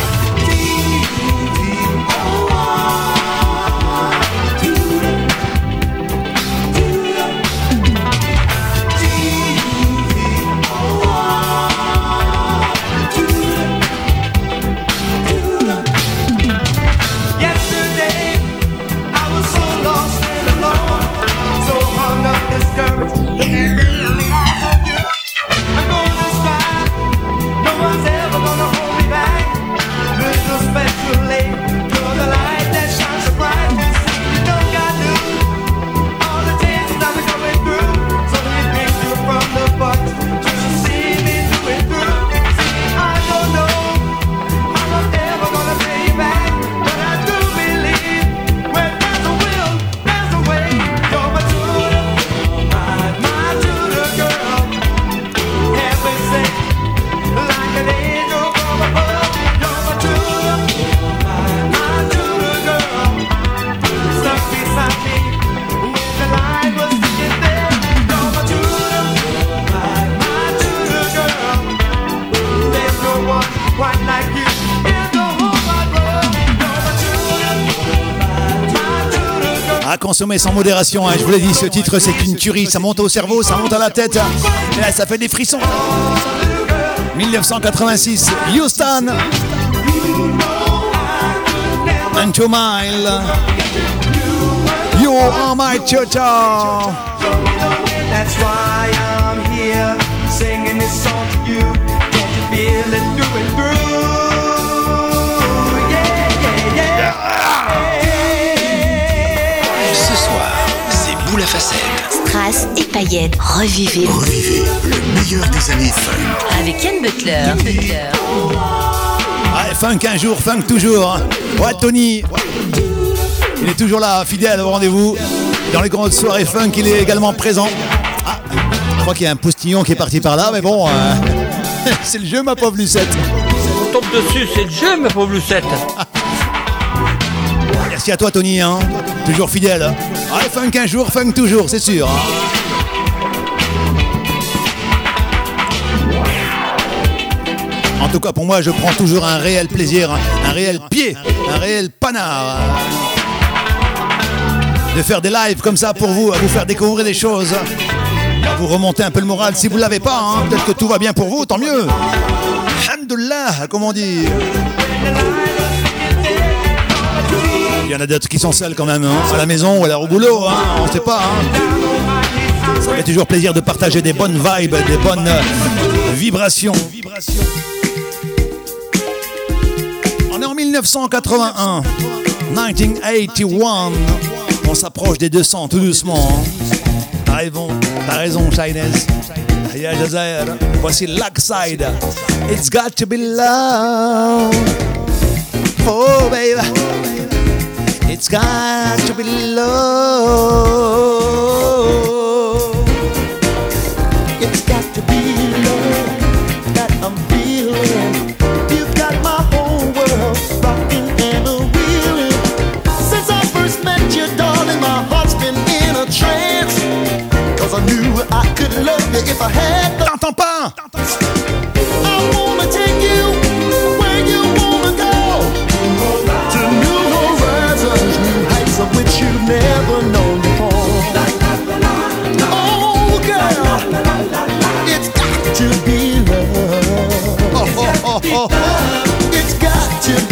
À consommer sans modération, hein, je vous l'ai dit, ce titre c'est une tuerie, ça monte au cerveau, ça monte à la tête, là, ça fait des frissons. 1986, Houston, and mile, you are my cha That's why I'm here singing this song to you. Feel? Facettes. Strass et paillettes, revivez. Revivez le meilleur des années funk. Avec Yann Butler. Ouais, funk un jour, funk toujours. hein. Ouais, Tony, il est toujours là, fidèle au rendez-vous. Dans les grandes soirées funk, il est également présent. Ah, je crois qu'il y a un postillon qui est parti par là, mais bon, euh, c'est le jeu, ma pauvre Lucette. On tombe dessus, c'est le jeu, ma pauvre Lucette. Merci à toi, Tony, hein. toujours fidèle. Ouais, funk un jour, funk toujours, c'est sûr. hein. En tout cas, pour moi, je prends toujours un réel plaisir, un réel pied, un réel panard. De faire des lives comme ça pour vous, à vous faire découvrir des choses. Va vous remonter un peu le moral. Si vous l'avez pas, hein, peut-être que tout va bien pour vous, tant mieux. Alhamdulillah, comme on. Il y en a d'autres qui sont seuls quand même, hein, à la maison ou alors au boulot, hein, on ne sait pas. hein. Ça fait toujours plaisir de partager des bonnes vibes, des bonnes euh, vibrations. On est en 1981, 1981. On s'approche des 200 tout doucement. hein. T'as raison, Shyness. Ya Jazair. Voici Lackside. It's got to be love. Oh, baby. It's got to be love. It's got to be love that I'm feeling. You've got my whole world rocking and a reeling. Since I first met you, darling, my heart's been in a trance. Cause I knew I could love you if I had the. T'entends pas? It's got to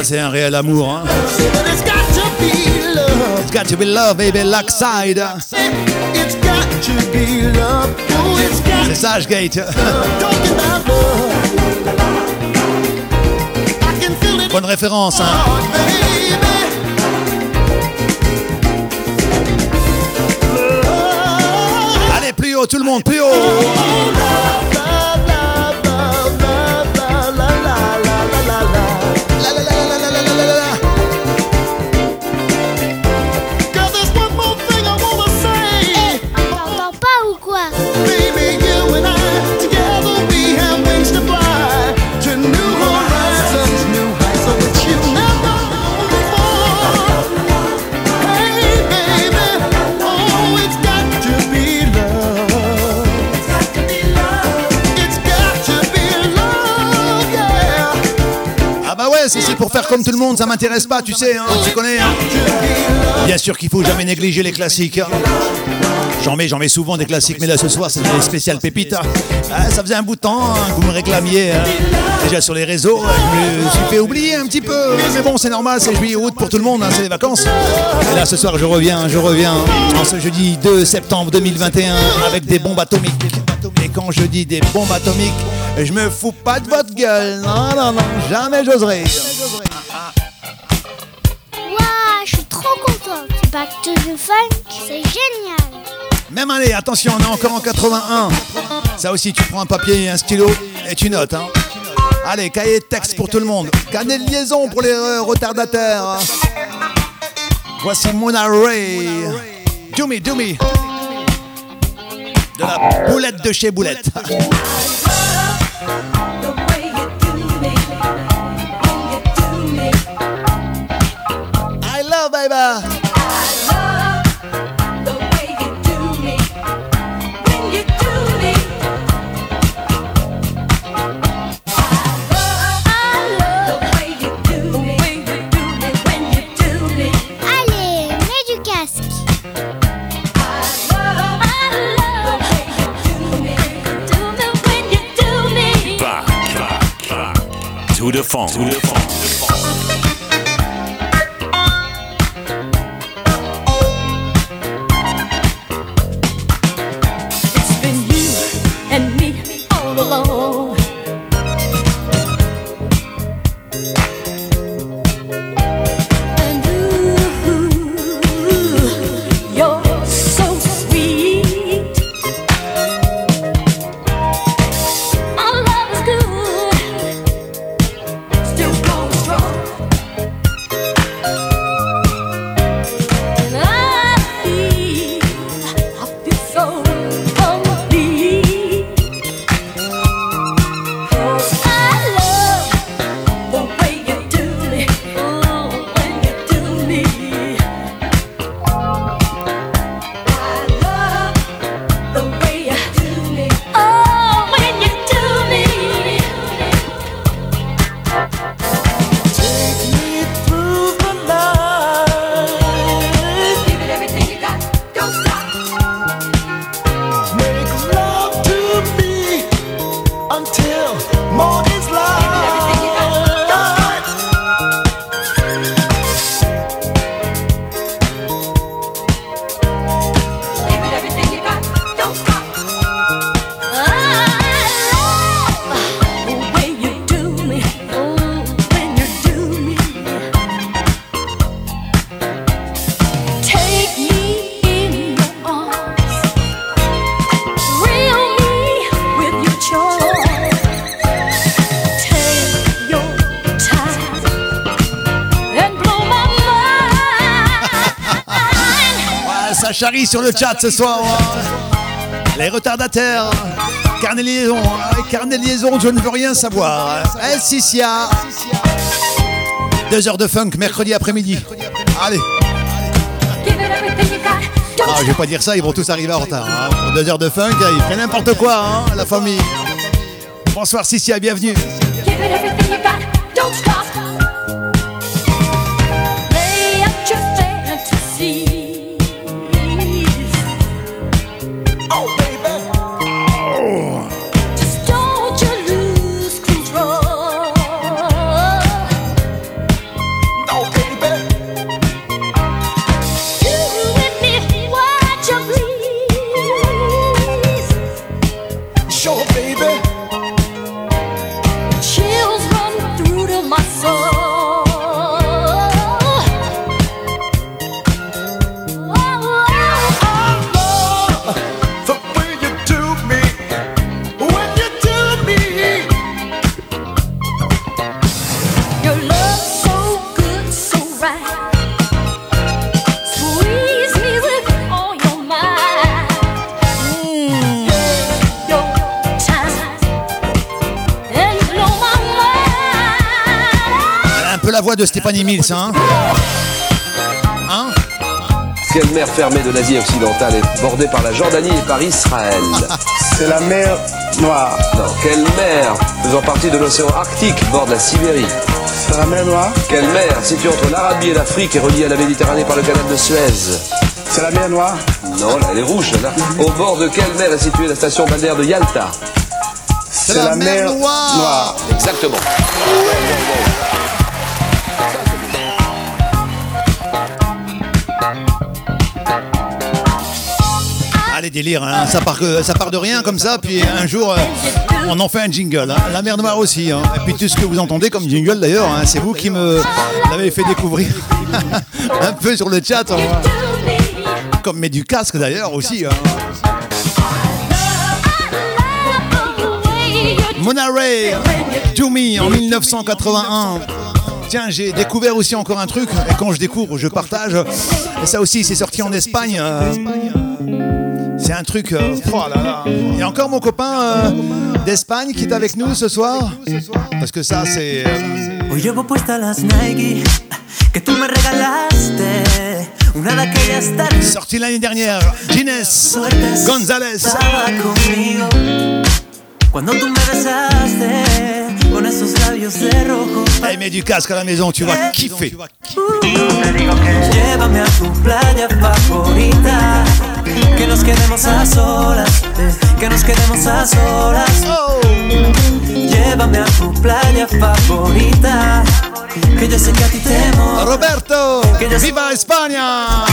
Ça, c'est un réel amour. Hein. It's got to be love. It's got to be love, baby, Lackside. It's got to be love. Oh, it's got C'est sage, Gate. Bonne référence. Hein. Allez, plus haut, tout le monde, plus haut. Pour faire comme tout le monde, ça m'intéresse pas, tu sais, hein, tu connais. Hein. Bien sûr qu'il faut jamais négliger les classiques. hein. J'en mets, j'en mets souvent des classiques, mais là ce soir c'est des spéciales pépites. hein. Ah, ça faisait un bout de temps hein, que vous me réclamiez hein. déjà sur les réseaux. Je me suis fait oublier un petit peu, mais bon, c'est normal, c'est juillet août pour tout le monde, hein, c'est les vacances. Et là ce soir je reviens, je reviens en ce jeudi 2 septembre 2021 avec des bombes atomiques. Et quand je dis des bombes atomiques, je me fous pas de votre gueule. Non, non, non, jamais j'oserais. Back to the funk, c'est génial. Même année, attention, on est encore en 81. Ça aussi, tu prends un papier et un stylo et tu notes. Hein. Allez, cahier de texte pour tout le monde. Canet de liaison pour les euh, retardataires. Voici Mona Ray. Do me, do me. De la boulette de chez Boulette. I love, baby. To the. Charrie sur le chat ce soir. Les retardataires. Carnet liaison. hein. Carnet liaison, je ne veux rien savoir. Eh, Sissia. Deux heures de funk mercredi après-midi. Allez. Ah, je vais pas dire ça, ils vont tous arriver en retard. hein. Deux heures de funk, ils font n'importe quoi, hein, la famille. Bonsoir Sissia, bienvenue. Hein Hein Quelle mer fermée de l'Asie occidentale est bordée par la Jordanie et par Israël C'est la mer Noire. Non, quelle mer faisant partie de l'océan Arctique borde la Sibérie C'est la mer Noire. Quelle mer située entre l'Arabie et l'Afrique et reliée à la Méditerranée par le canal de Suez C'est la mer Noire Non, là, elle est rouge, là. Au bord de quelle mer est située la station balnéaire de Yalta C'est la mer Noire. Exactement. Délire, hein. ça, part, ça part de rien comme ça, puis un jour, euh, on en fait un jingle. hein. La mer Noire aussi. hein. Et puis tout ce que vous entendez comme jingle d'ailleurs, hein, c'est vous qui me l'avez fait découvrir un peu sur le chat. Comme met du casque d'ailleurs aussi. Mona Ray, To Me en 1981. Tiens, j'ai découvert aussi encore un truc, et quand je découvre, je partage. Et ça aussi, c'est sorti en Espagne. euh, c'est un truc. euh, oh là là. Il y a encore mon copain euh, d'Espagne qui est avec nous ce soir. Parce que ça, c'est. Hoy llevo puesta las Nike que tú me regalaste. Una de aquellas tardes. Sorti l'année dernière, Gines González. Estaba conmigo cuando tú me besaste con esos labios de rojo. Hey, mets du casque à la maison, tu vas kiffer. Llévame a tu playa favorita. Que nos quedemos a solas. Que nos quedemos a solas. Llévame a tu playa favorita. Que yo sé que a ti te mola. Roberto, viva España.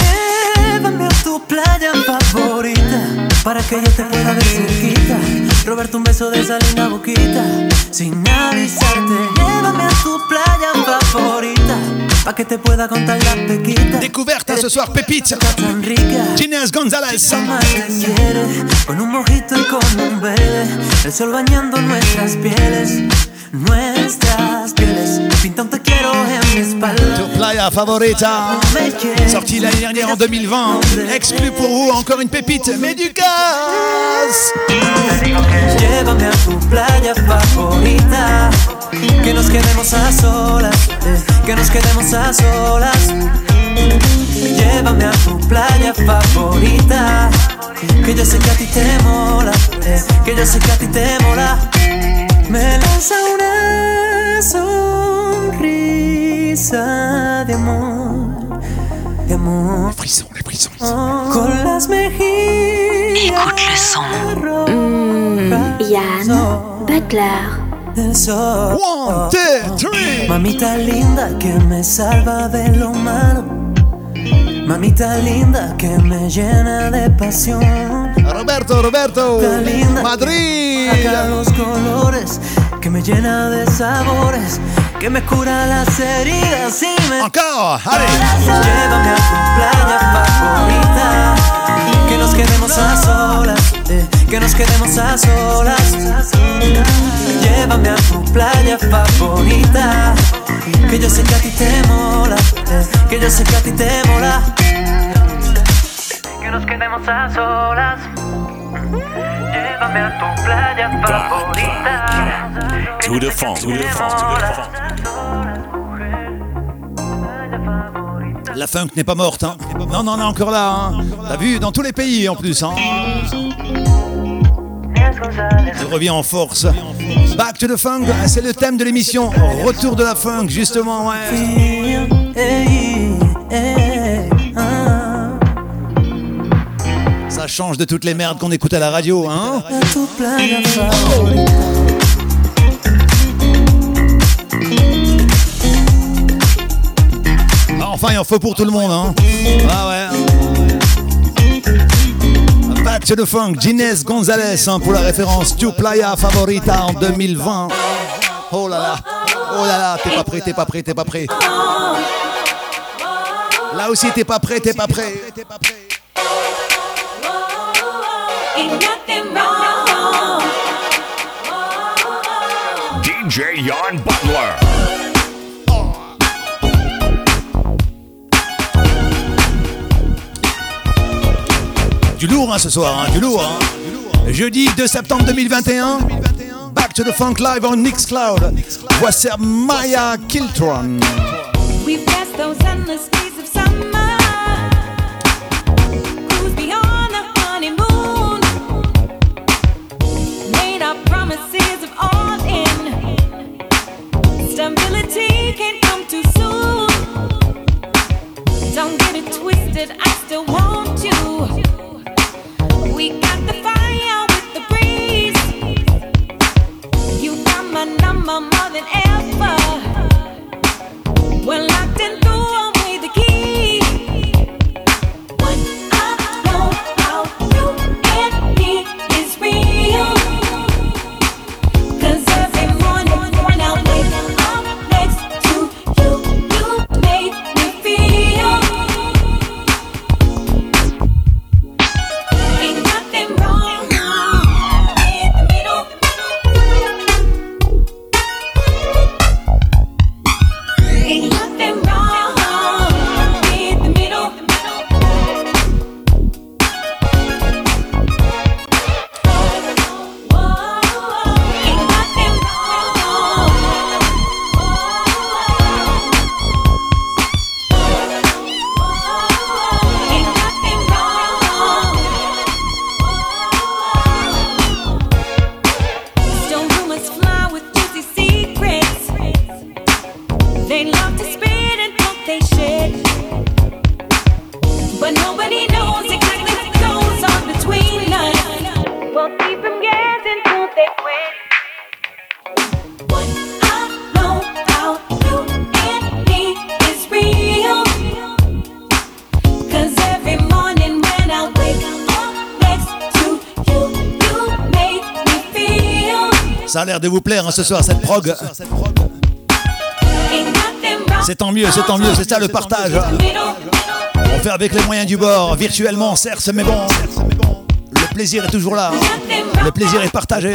Llévame a tu playa favorita para que yo te pueda ver cerquita. Robarte un beso de esa linda boquita sin avisarte. Llévame a tu playa favorita para que te pueda contar las pequitas. Découverte ce soir, pépite. Tan rica. Gines González. Más te quiere con un mojito y con un bebé. El sol bañando nuestras pieles. Nuestras pieles. Pinta un te quiero en mi espalda. Tu playa favorita. Sorti l'année dernière en 2020. Exclu pour vous, encore une pépite. Mets du gaz. Llévame a tu playa favorita. Que nos quedemos a solas. Que nos quedemos a solas. Llévame a tu playa favorita. Que yo sé que a ti te mola. Que yo sé que a ti te mola. Me lanza una sonrisa de amor. De amor. Les frissons, les frissons. Con las mejillas. Écoute le son. Yann Butler. del sol. One, two, three. Mamita linda que me salva de lo malo. Mamita linda que me llena de pasión. Roberto, Roberto. Madrid. Saca los colores que me llena de sabores. Que me cura las heridas y me. Allez. Llévame a tu playa favorita. Que nos quedemos a solas. eh, Que nos quedemos a solas. Llévame a tu playa favorita. Que yo sé que a ti te mola. Que yo sé que a ti te mola. que nos quedemos a solas. Llévame a tu playa favorita. To the funk, to the funk, to the funk. La funk n'est pas morte, hein. Non, non, non, encore là, hein. T'as vu, dans tous les pays en plus, hein. Elle revient en force. Back to the funk, c'est le thème de l'émission. Retour de la funk, justement, ouais. Ça change de toutes les merdes qu'on écoute à la radio, hein. Ah, Enfin, il en faut pour tout le monde, hein. Ah ouais. To the Funk, Ginés Gonzalez hein, pour la référence Tu Playa Favorita en 2020. Oh là là, oh là là, t'es pas prêt, t'es pas prêt, t'es pas prêt. Là aussi, t'es pas prêt, t'es pas prêt. DJ Jan Butler. Du lourd hein, ce soir, hein, du lourd. hein. Jeudi 2 septembre 2021, Back to the Funk Live on Mixcloud. Voici Maya Kiltron. We've passed those endless Well, de vous plaire hein, ce soir, cette prog. C'est tant mieux, c'est tant mieux, c'est ça le partage. On fait avec les moyens du bord, virtuellement certes, mais bon. Le plaisir est toujours là. Le plaisir est partagé.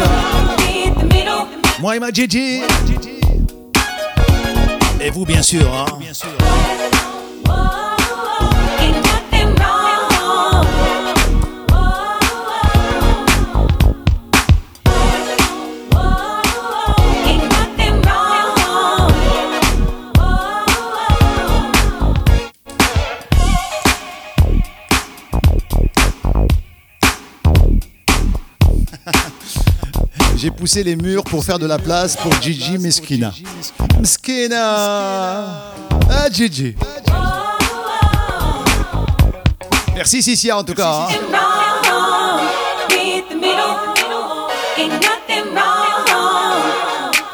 Moi et ma Gigi. Et vous, bien sûr. hein. Les murs pour faire de la place pour Gigi Meskina. Meskina Ah Gigi Merci Cicia en tout cas. hein.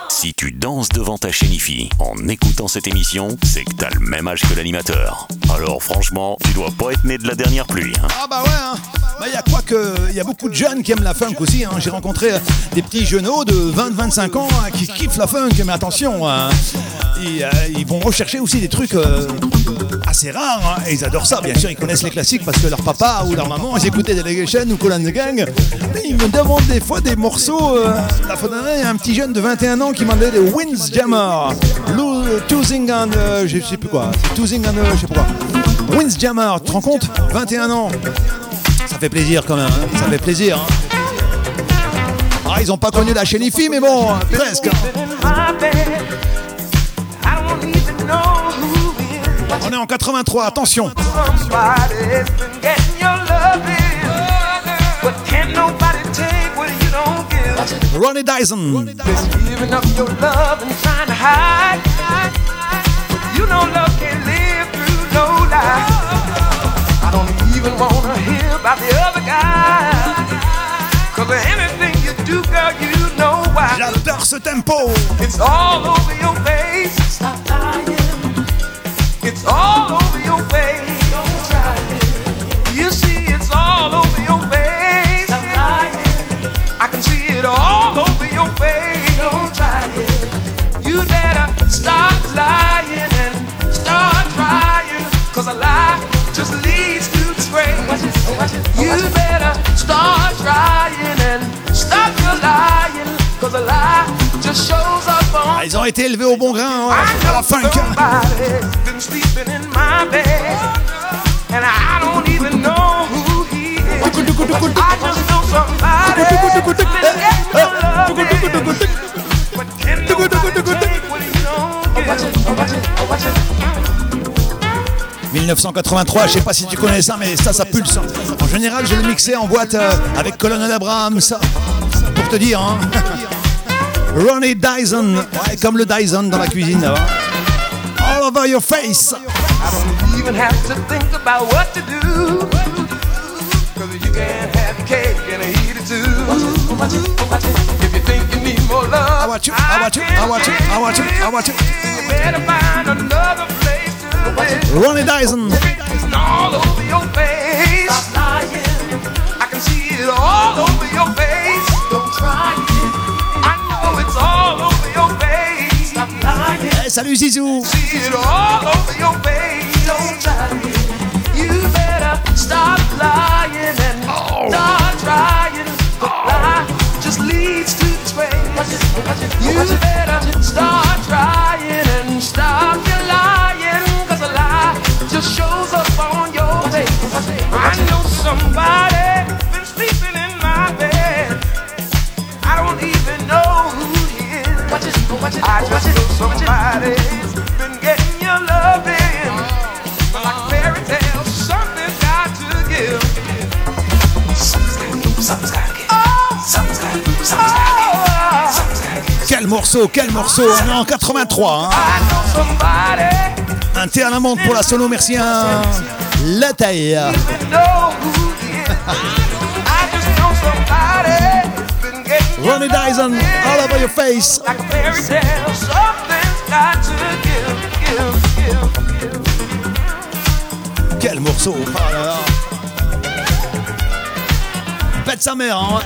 Si tu danses devant ta chénifie en écoutant cette émission, c'est que t'as le même âge que l'animateur. Alors franchement, tu dois pas être né de la dernière pluie. hein. Ah bah ouais, hein. Il y a quoi que il y a beaucoup de jeunes qui aiment la funk aussi. hein. J'ai rencontré euh, des petits jeuneaux de 20-25 ans hein, qui kiffent la funk, mais attention, hein. ils, euh, ils vont rechercher aussi des trucs euh, assez rares. hein. Et ils adorent ça, bien sûr. Ils connaissent les classiques parce que leur papa ou leur maman ils écoutaient Delegation ou Cool and the Gang. Mais ils me demandent des fois des morceaux. euh, la fois dernière, il y a un petit jeune de 21 ans qui m'a demandé des Windjammer, Lou- Toozing and euh, je sais plus quoi, Toozing and euh, je sais pas quoi. Windjammer, tu te rends compte? 21 ans. Fait plaisir quand même, hein. ça fait plaisir. hein. Ah, ils ont pas connu la Chenifi, mais bon, hein, presque. On est en 83, attention. Ronnie Dyson. You love can't live through no. Even wanna hear about the other guy. Cause anything you do, girl, you know why. J'adore ce tempo. It's all over your face. Stop lying. It's all over your face. Don't try it. You see, it's all over your face. Stop lying. I can see it all over your face. Don't try it. You better stop You better start trying and stop your lying. Cause a lie just shows up on Ah, ils ont été élevés au bon grain hein, à la funk. Somebody's been sleeping in my bed, and I don't even know who he is. I just know somebody's been getting your loving, but can nobody take what he don't give? 1983, je sais pas si tu connais ça, mais ça, ça pulse. En général, je le mixais en boîte euh, avec Colonel Abraham, ça. Pour te dire, hein. Ronnie Dyson, ouais, comme le Dyson dans la cuisine là-bas. All over your face. I don't even have to think about what to do. Cause you can't have your cake and eat it too. If you think you need more love, I want you, I want you, I want you, I want you, I want you. You better find another place. Ronnie Dyson. It's all over your face. Stop lying. I can see it all over your face. Don't try it. I know it's all over your face. Stop lying. Eh, salut Zizou. See it all over your face. Don't try it. You better stop lying and start trying. The lie just leads to disgrace. You better start trying Quel morceau, quel morceau. On est en 83. Hein. I know somebody Un thé à la pour la sono, merci. Hein. Been getting Ronnie Dyson, all over your face. like a fairy tale. Something's got to give, give, give, give. Quel morceau. Oh là là. Pète sa mère. Hein.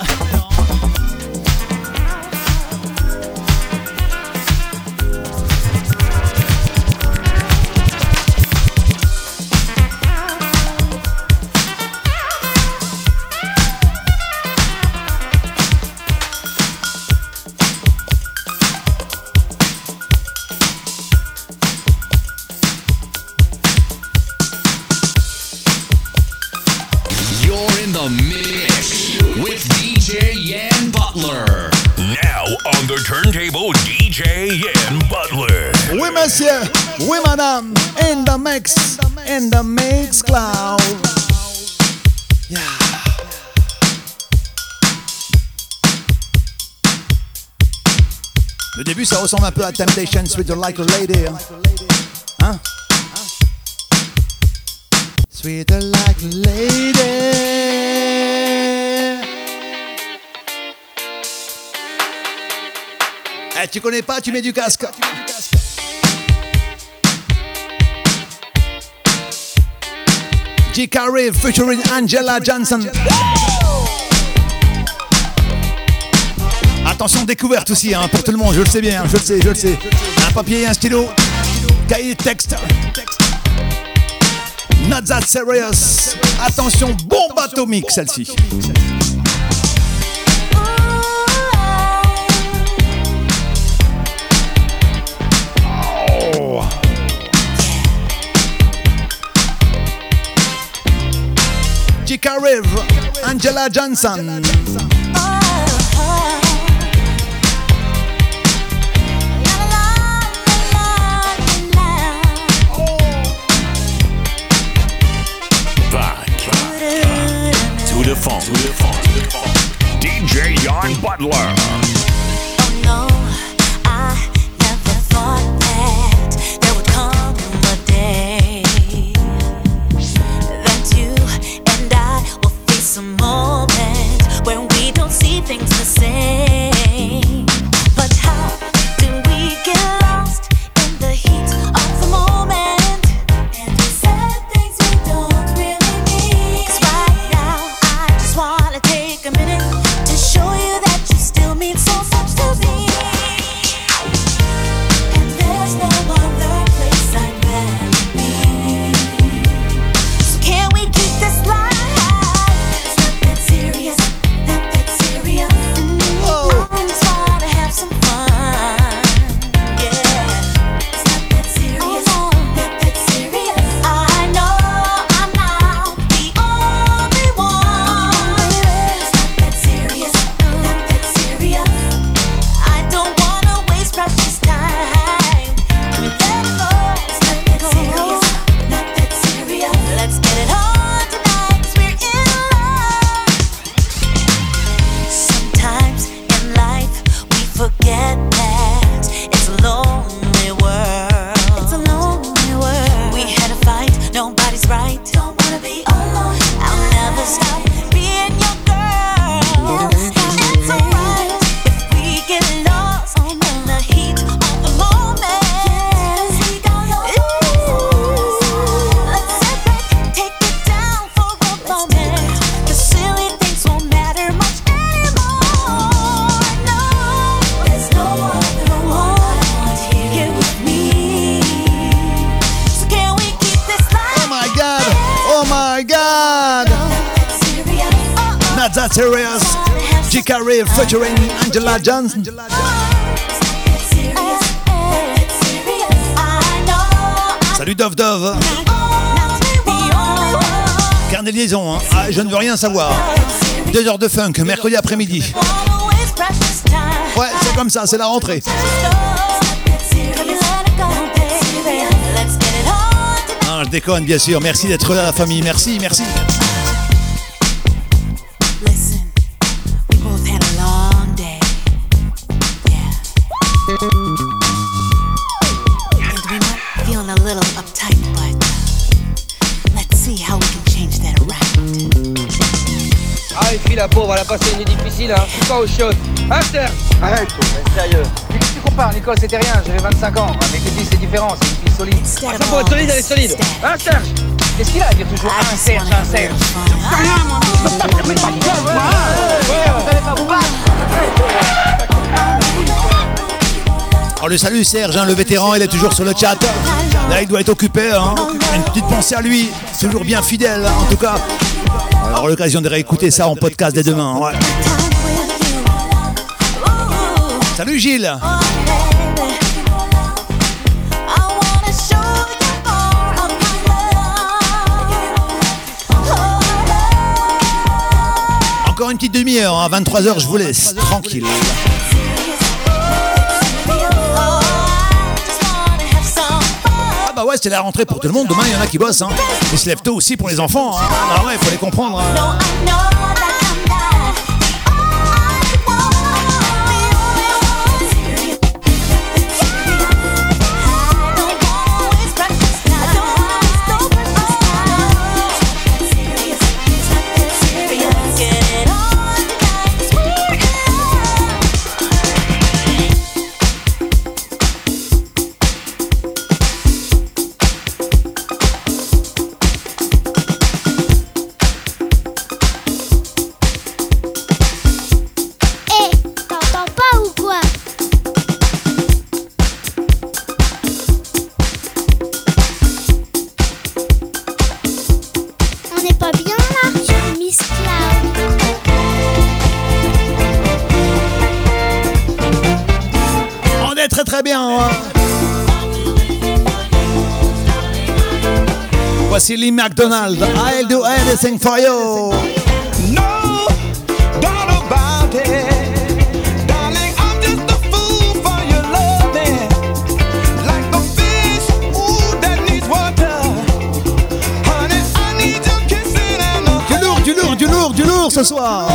In the mix cloud. Yeah. Le début, ça ressemble un peu à Temptation Sweeter Like a Lady. Hein? Hein? Sweeter Like a Lady. Eh, tu connais pas, tu mets du casque. Carey featuring Angela Johnson. Attention découverte aussi hein, pour tout le monde, je le sais bien, je le sais, je le sais. Un papier et un stylo, cahier de texte. Not that serious. Attention, bombe atomique celle-ci. Chica Rive. Angela Johnson. Back to the funk. To the funk. DJ Jan Butler. Angela Johnson. Salut Dove Dove. Carnet de liaison, hein. Ah, je ne veux rien savoir. Deux heures de funk, mercredi après-midi. Ouais, c'est comme ça, c'est la rentrée. Non, je déconne, bien sûr. Merci d'être là, la famille. Merci, merci. La pauvre, elle a passé une nuit difficile, hein. Je suis pas au shot. Hein, Serge Arrête, sérieux. Mais qu'est-ce que tu compares, Nicole C'était rien, j'avais 25 ans. Avec les filles, c'est différent, c'est une fille solide. Ah, ça, pour être solide, elle est solide. Hein, Serge Qu'est-ce qu'il a à dire toujours Un Serge, un Serge. C'est rien, moi. Je peux pas me permettre de gueule, moi. Ouais, vous allez pas vous battre. On le salue Serge, hein, le vétéran, il est toujours sur le chat. Là, il doit être occupé. Hein. Une petite pensée à lui, toujours bien fidèle, hein, en tout cas. On l'occasion de réécouter ça en podcast dès demain. Salut Gilles. Encore une petite demi-heure, à 23h, je vous laisse tranquille. Bah ouais, c'est la rentrée pour tout le monde. Demain, il y en a qui bossent. Hein. Ils se lèvent tôt aussi pour les enfants. hein. Ah ouais, faut les comprendre. hein. McDonald, I'll do anything for you. No, don't about it. Du lourd, du lourd, du lourd ce soir.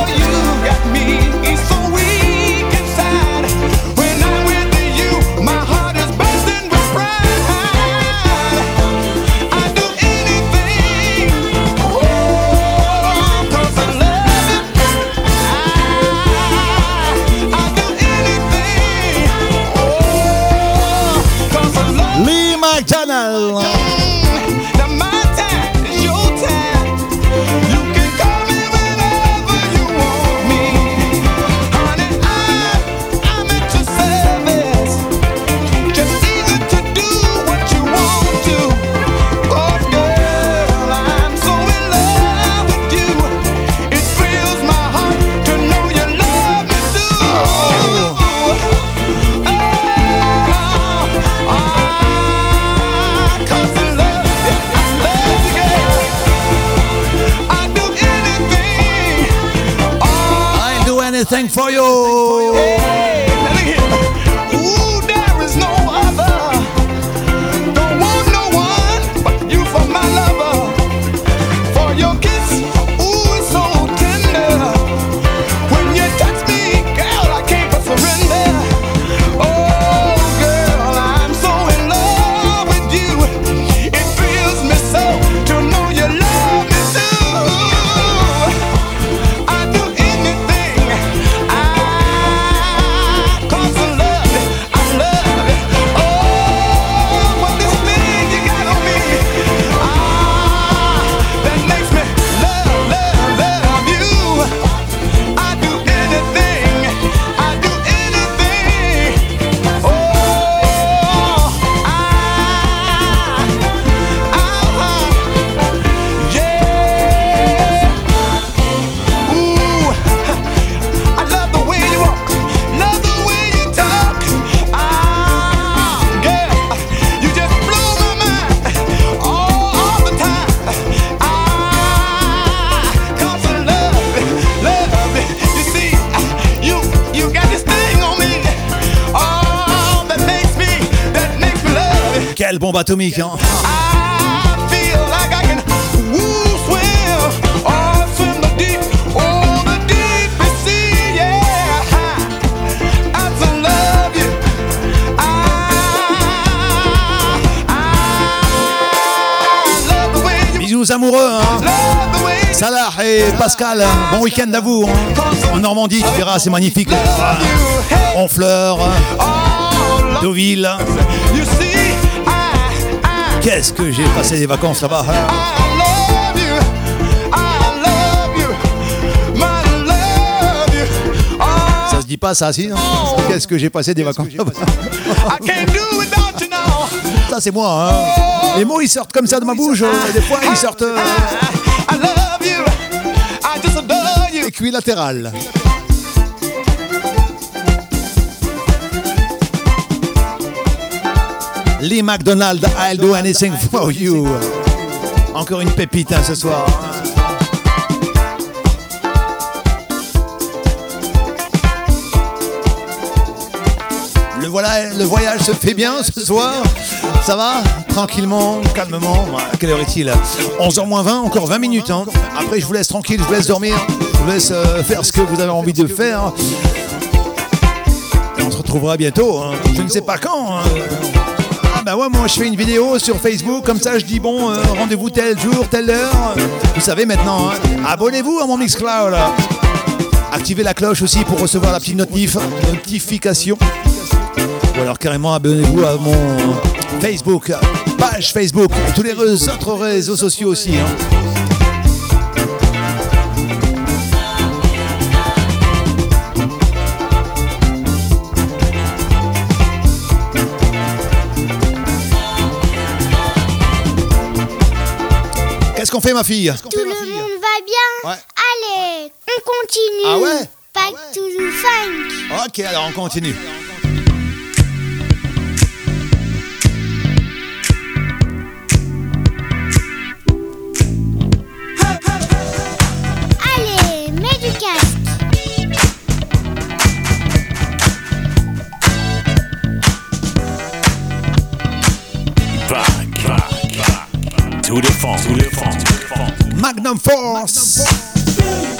For you. Bombe atomique, hein Bisous amoureux, hein Salah et Pascal, bon week-end à vous. hein. En Normandie, tu verras, c'est magnifique. Honfleur, Deauville. Qu'est-ce que j'ai passé des vacances là-bas hein? Ça se dit pas ça, si non? Qu'est-ce que j'ai passé des vacances Ça c'est moi, hein. Les mots ils sortent comme ça de ma bouche, euh, des fois ils sortent euh, équilatéral. Lee McDonald, I'll do anything for you. Encore une pépite hein, ce soir. Le voyage se fait bien ce soir. Ça va? Tranquillement, calmement? Quelle heure est-il? 11h moins 20, encore 20 minutes. hein. Après, je vous laisse tranquille, je vous laisse dormir. Je vous laisse euh, faire ce que vous avez envie de faire. Et on se retrouvera bientôt. hein. Je ne sais pas quand. Ah bah ouais, moi je fais une vidéo sur Facebook, comme ça je dis bon, euh, rendez-vous tel jour, telle heure. Vous savez maintenant, hein. abonnez-vous à mon Mixcloud. Activez la cloche aussi pour recevoir la petite notif, notification. Ou alors carrément abonnez-vous à mon Facebook, page Facebook, et tous les re- autres réseaux sociaux aussi. hein. Fait ma fille Tout le monde va bien Ouais. Allez, on continue. Ah ouais Back to the funk. Ok, alors on continue. Allez, mets du casque. Back, back, back. To the funk, to the funk. Magnum Force.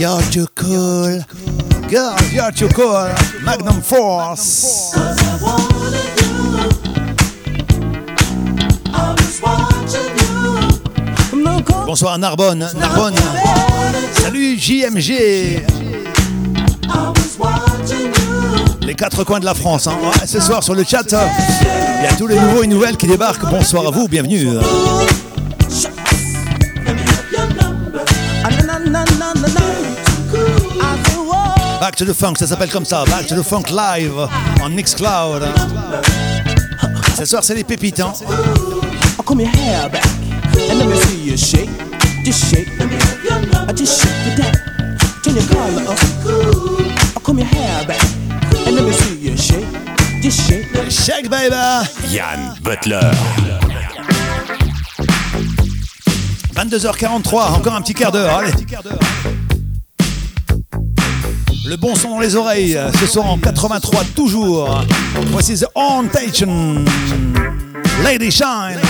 You're too cool. Girl, you're too cool. Magnum Force. Bonsoir Narbonne. Narbonne. Salut JMG. Les quatre coins de la France. hein. Ce soir sur le chat, il y a tous les nouveaux et nouvelles qui débarquent. Bonsoir à vous, bienvenue. Back to the Funk, ça s'appelle comme ça. Back to the Funk live en Mixcloud. Ce soir, c'est les pépites. Hein. I comb your hair back and let me see you shake. Just shake. I just shake it down. Turn your collar up. I comb your hair back and let me see you shake. Just shake. Shake, baby. Yann Butler. 22h43, encore un petit quart d'heure. Allez. Le bon son dans les oreilles, ce soir en 83 toujours. Voici The Hauntation. Lady Shine.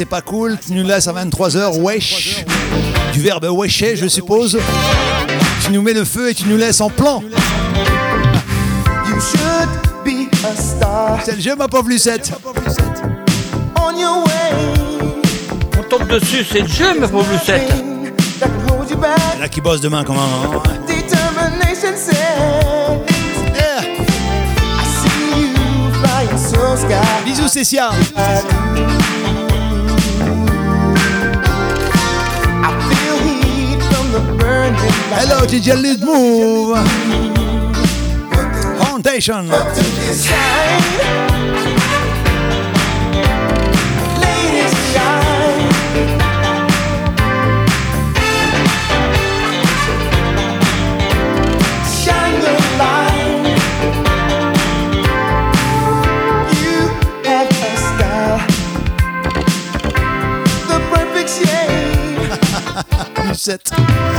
C'est pas cool, tu nous laisses à 23h, wesh. Du verbe wecher, je suppose. Tu nous mets le feu et tu nous laisses en plan. You should be a star C'est le jeu, ma pauvre Lucette. on your way. On tombe dessus, c'est le jeu, ma pauvre Lucette. Là qui bosse demain, comment hein. Determination says. I see you flying so sky. Bisous, Cécia. Hello, DJ Lead Move. Foundation. Ladies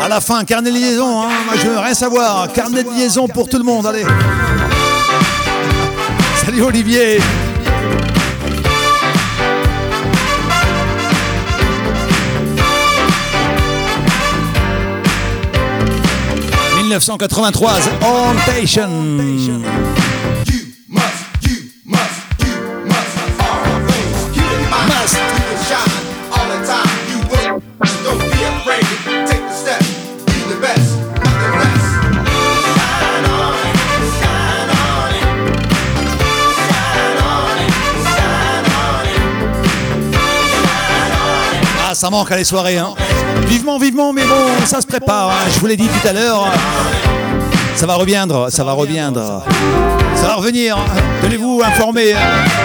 À la fin, carnet de liaison. Hein. Moi, je veux rien savoir. Carnet de liaison pour tout le monde. Allez. Salut Olivier. « 1983, The Hauntation. Must. Ça manque à les soirées. Hein. Vivement, vivement, mais bon, ça se prépare. hein. Je vous l'ai dit tout à l'heure. Ça va reviendre, ça va reviendre. Ça va revenir. Tenez-vous informés hein,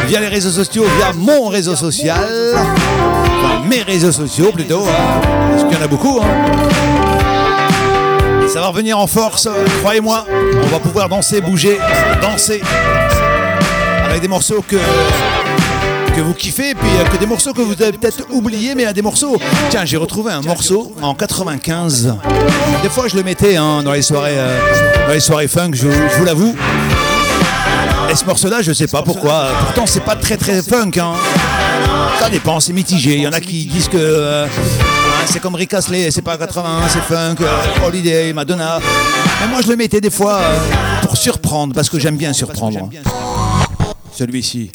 via les réseaux sociaux, via mon réseau social. Enfin, mes réseaux sociaux plutôt. hein, parce qu'il y en a beaucoup. hein. Ça va revenir en force, croyez-moi. On va pouvoir danser, bouger, danser. Avec des morceaux que que vous kiffez, et puis euh, que des morceaux que vous avez peut-être oubliés, mais à des morceaux. Tiens, j'ai retrouvé un morceau en 95. Des fois, je le mettais hein, dans les soirées, euh, dans les soirées funk, je, je vous l'avoue. Et ce morceau-là, je sais pas pourquoi. Pourtant, c'est pas très très funk. Hein. Ça dépend, c'est mitigé. Il y en a qui disent que euh, c'est comme Rick Astley, c'est pas 80, c'est funk, euh, Holiday, Madonna. Mais moi, je le mettais des fois euh, pour surprendre, parce que j'aime bien surprendre. Celui-ci.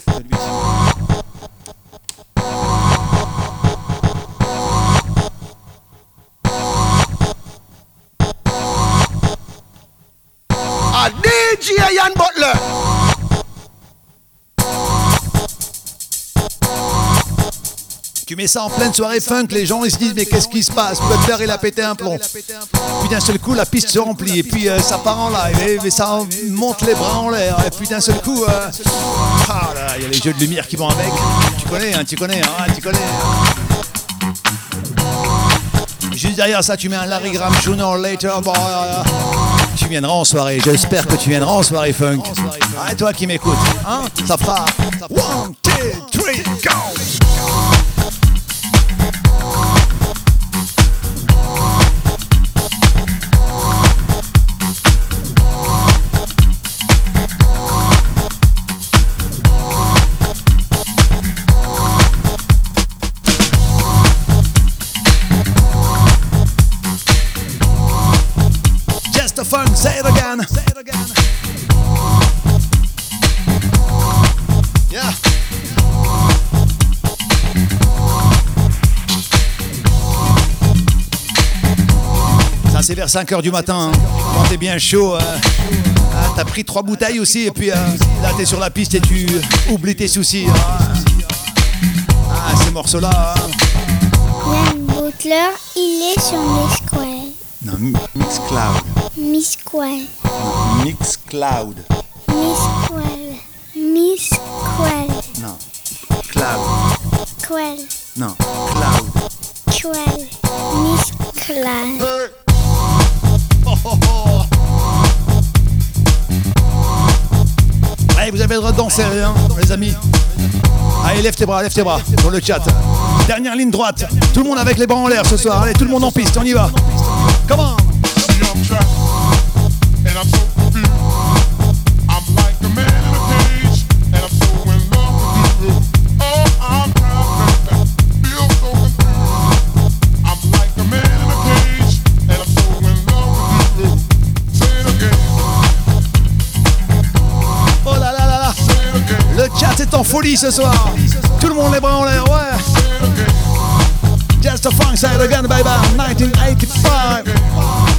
Tu mets ça en pleine soirée funk, les gens ils se disent mais qu'est-ce qui se passe? Butler il a pété un plomb. Puis d'un seul coup la piste se remplit et puis euh, ça part en live et, ça monte les bras en l'air et puis d'un seul coup euh, ah là il y a les jeux de lumière qui vont avec. Tu connais hein, tu connais hein, tu connais. Juste derrière ça tu mets un Larry Graham or Later. Euh, tu viendras en soirée. J'espère que tu viendras en soirée funk. Ah, et toi qui m'écoutes, hein Ça fera one, two, three, go. Just the fun, say it again. Yeah. Ça c'est vers 5h du matin, hein. quand t'es bien chaud. euh, ah, t'as pris trois bouteilles aussi et puis euh, là t'es sur la piste et tu oublies tes soucis. hein. morceau-là. hein. Yann Butler, il est sur Mixquel. Non, Mi- Mixcloud. Mixquel. Mixcloud. Mixquel. Mixquel. Non. Cloud. Quel. Non. Cloud. Quel. Mixquel. Allez, vous avez le droit de danser, hein, les amis. Allez, lève tes bras, lève tes bras sur le chat. Dernière ligne droite. Tout le monde avec les bras en l'air ce soir. Allez, tout le monde en piste, on y va. Comment And folie ce soir. Tout le monde les bras en l'air, ouais. Just a funk side again, baby. 1985.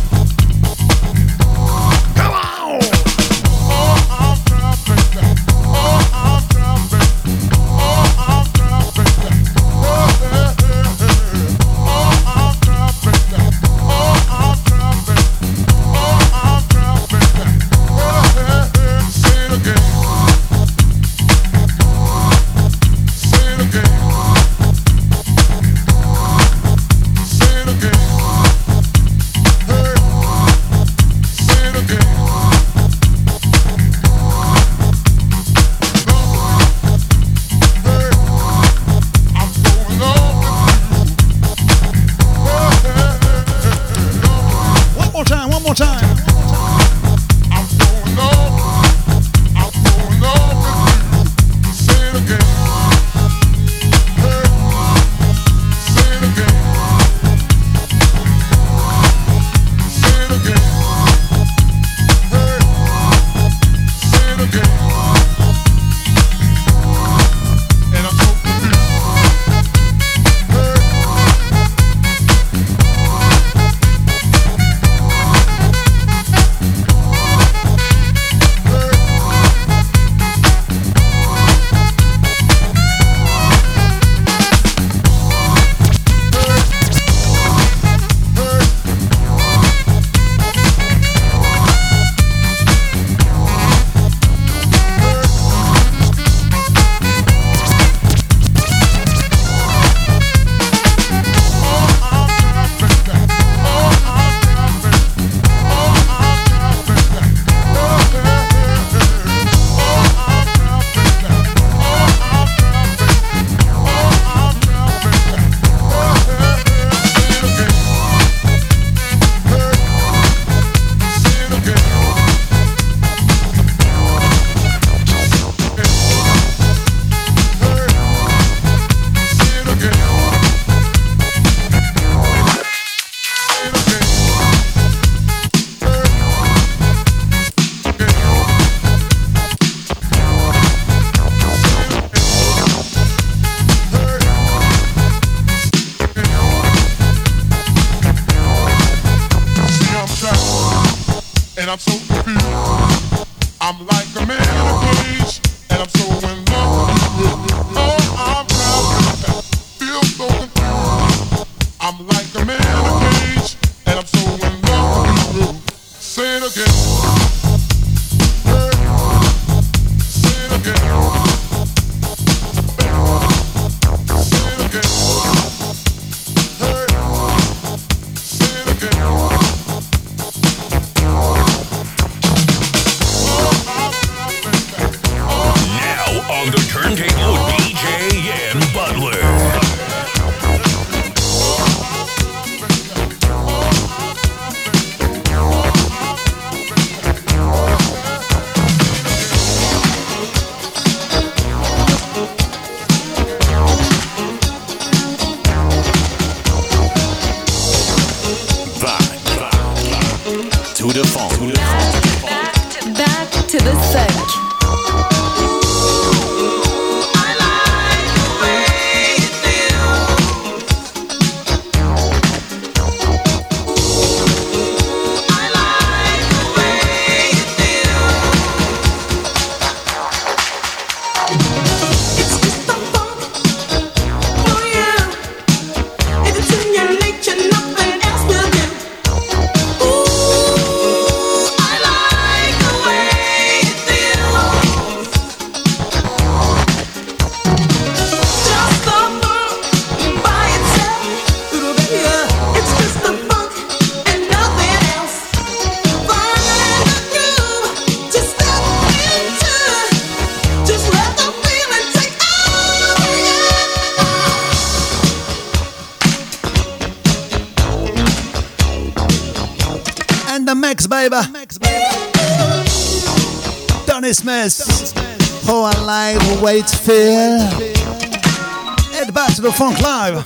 The funk live.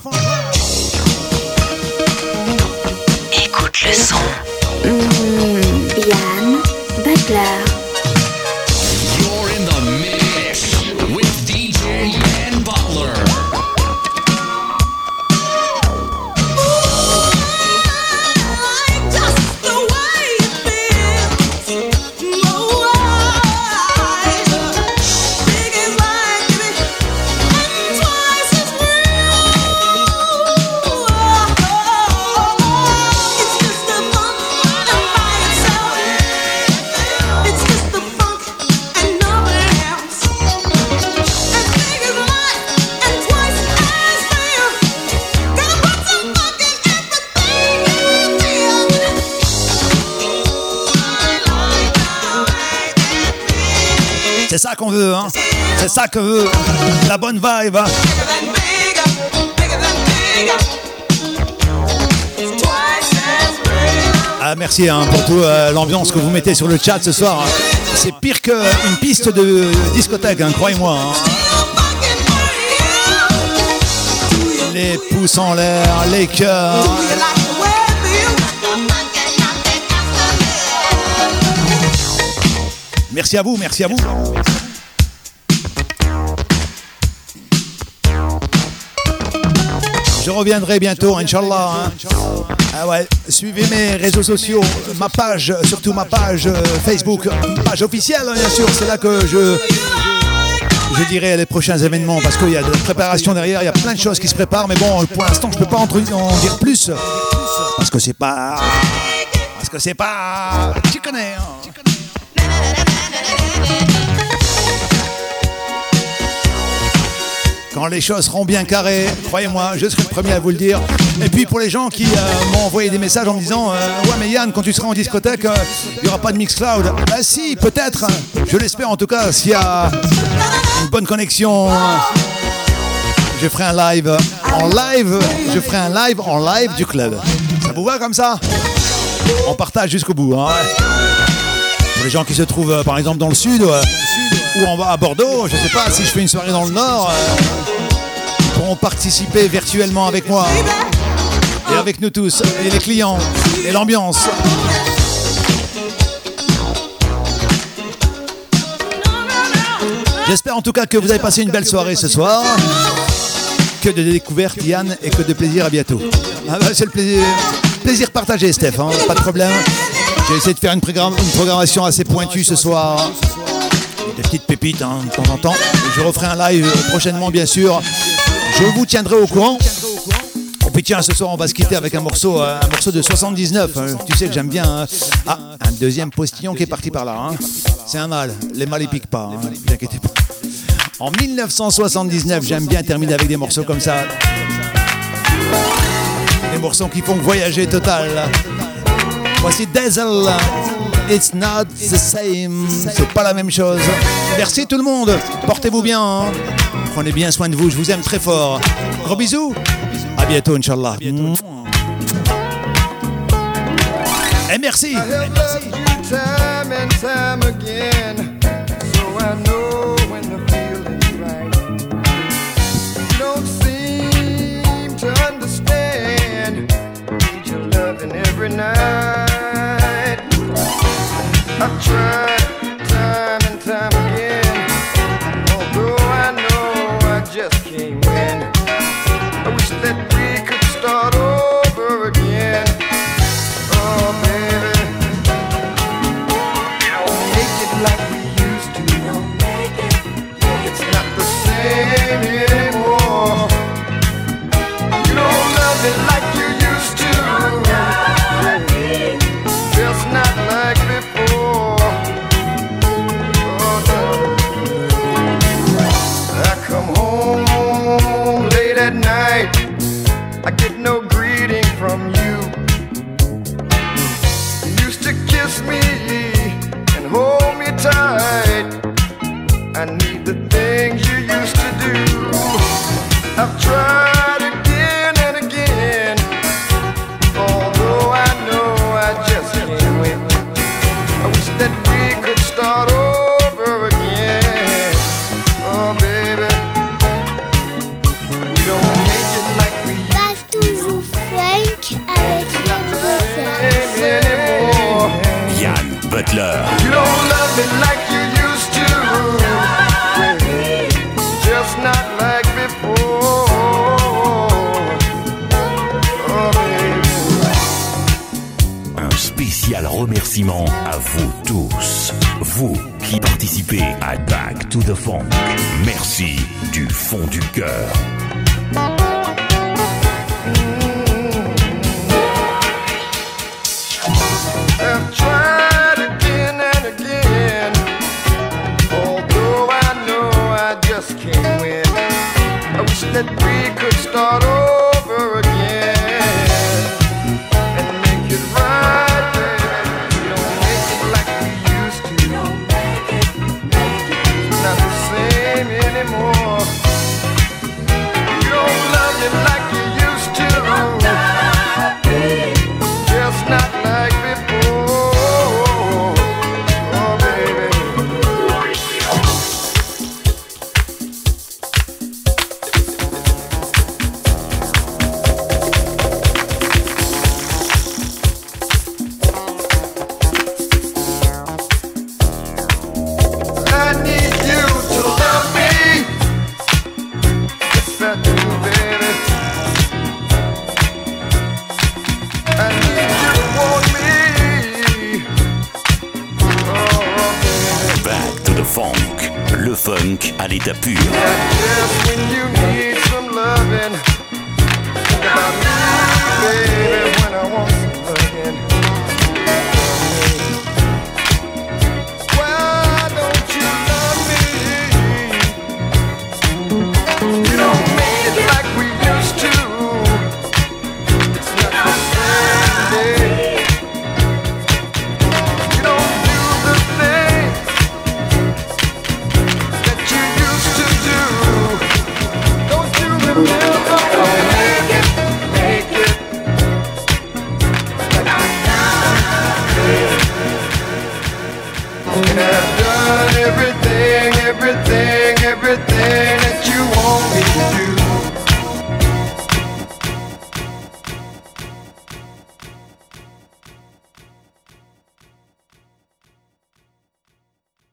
Écoute le son. Mmh, Yann Butler. C'est ça qu'on veut, hein. C'est ça que veut la bonne vibe. hein. Ah, merci hein, pour toute l'ambiance que vous mettez sur le chat ce soir. hein. C'est pire qu'une piste de discothèque, croyez-moi. Les pouces en l'air, les cœurs. Merci à vous, merci à vous. Je reviendrai bientôt, Inch'Allah. hein. Ah ouais, suivez mes réseaux sociaux, ma page, surtout ma page euh, Facebook, page officielle, hein, bien sûr. C'est là que je, je dirai les prochains événements parce qu'il y a de la préparation derrière, il y a plein de choses qui se préparent. Mais bon, pour l'instant, je peux pas en, en dire plus parce que c'est pas, parce que c'est pas, tu connais. hein. Quand les choses seront bien carrées, croyez-moi, je serai le premier à vous le dire. Et puis pour les gens qui euh, m'ont envoyé des messages en me disant euh, Ouais, mais Yann, quand tu seras en discothèque, euh, il n'y aura pas de Mixcloud. Bah si, peut-être. Je l'espère en tout cas, s'il y a une bonne connexion. Je ferai un live en live. Je ferai un live en live du club. Ça vous va comme ça? On partage jusqu'au bout. hein. Les gens qui se trouvent euh, par exemple dans le sud euh, ou à Bordeaux, je sais pas si je fais une soirée dans le nord, euh, pourront participer virtuellement avec moi et avec nous tous, et les clients, et l'ambiance. J'espère en tout cas que vous avez passé une belle soirée ce soir. Que de découvertes, Yann, et que de plaisir. À bientôt. Ah bah, c'est le plaisir, plaisir partagé, Steph. hein, pas de problème. J'ai essayé de faire une, programmation assez pointue ce soir. Des petites pépites hein, de temps en temps. Je referai un live prochainement, bien sûr. Je vous tiendrai au courant. Oh, puis tiens, ce soir, on va se quitter avec un morceau, euh, un morceau de 79. hein. Tu sais que j'aime bien. hein. Ah, un deuxième postillon qui est parti par là. C'est un mâle. Les mâles, ils piquent pas. Ne pas. En 1979, j'aime bien terminer avec des morceaux comme ça. Des morceaux qui font voyager total. Voici Dazzle. It's not the same. C'est pas la même chose. Merci tout le monde. Portez-vous bien. hein. Prenez bien soin de vous. Je vous aime très fort. Gros bisous. À bientôt, Inch'Allah. Et merci. I have loved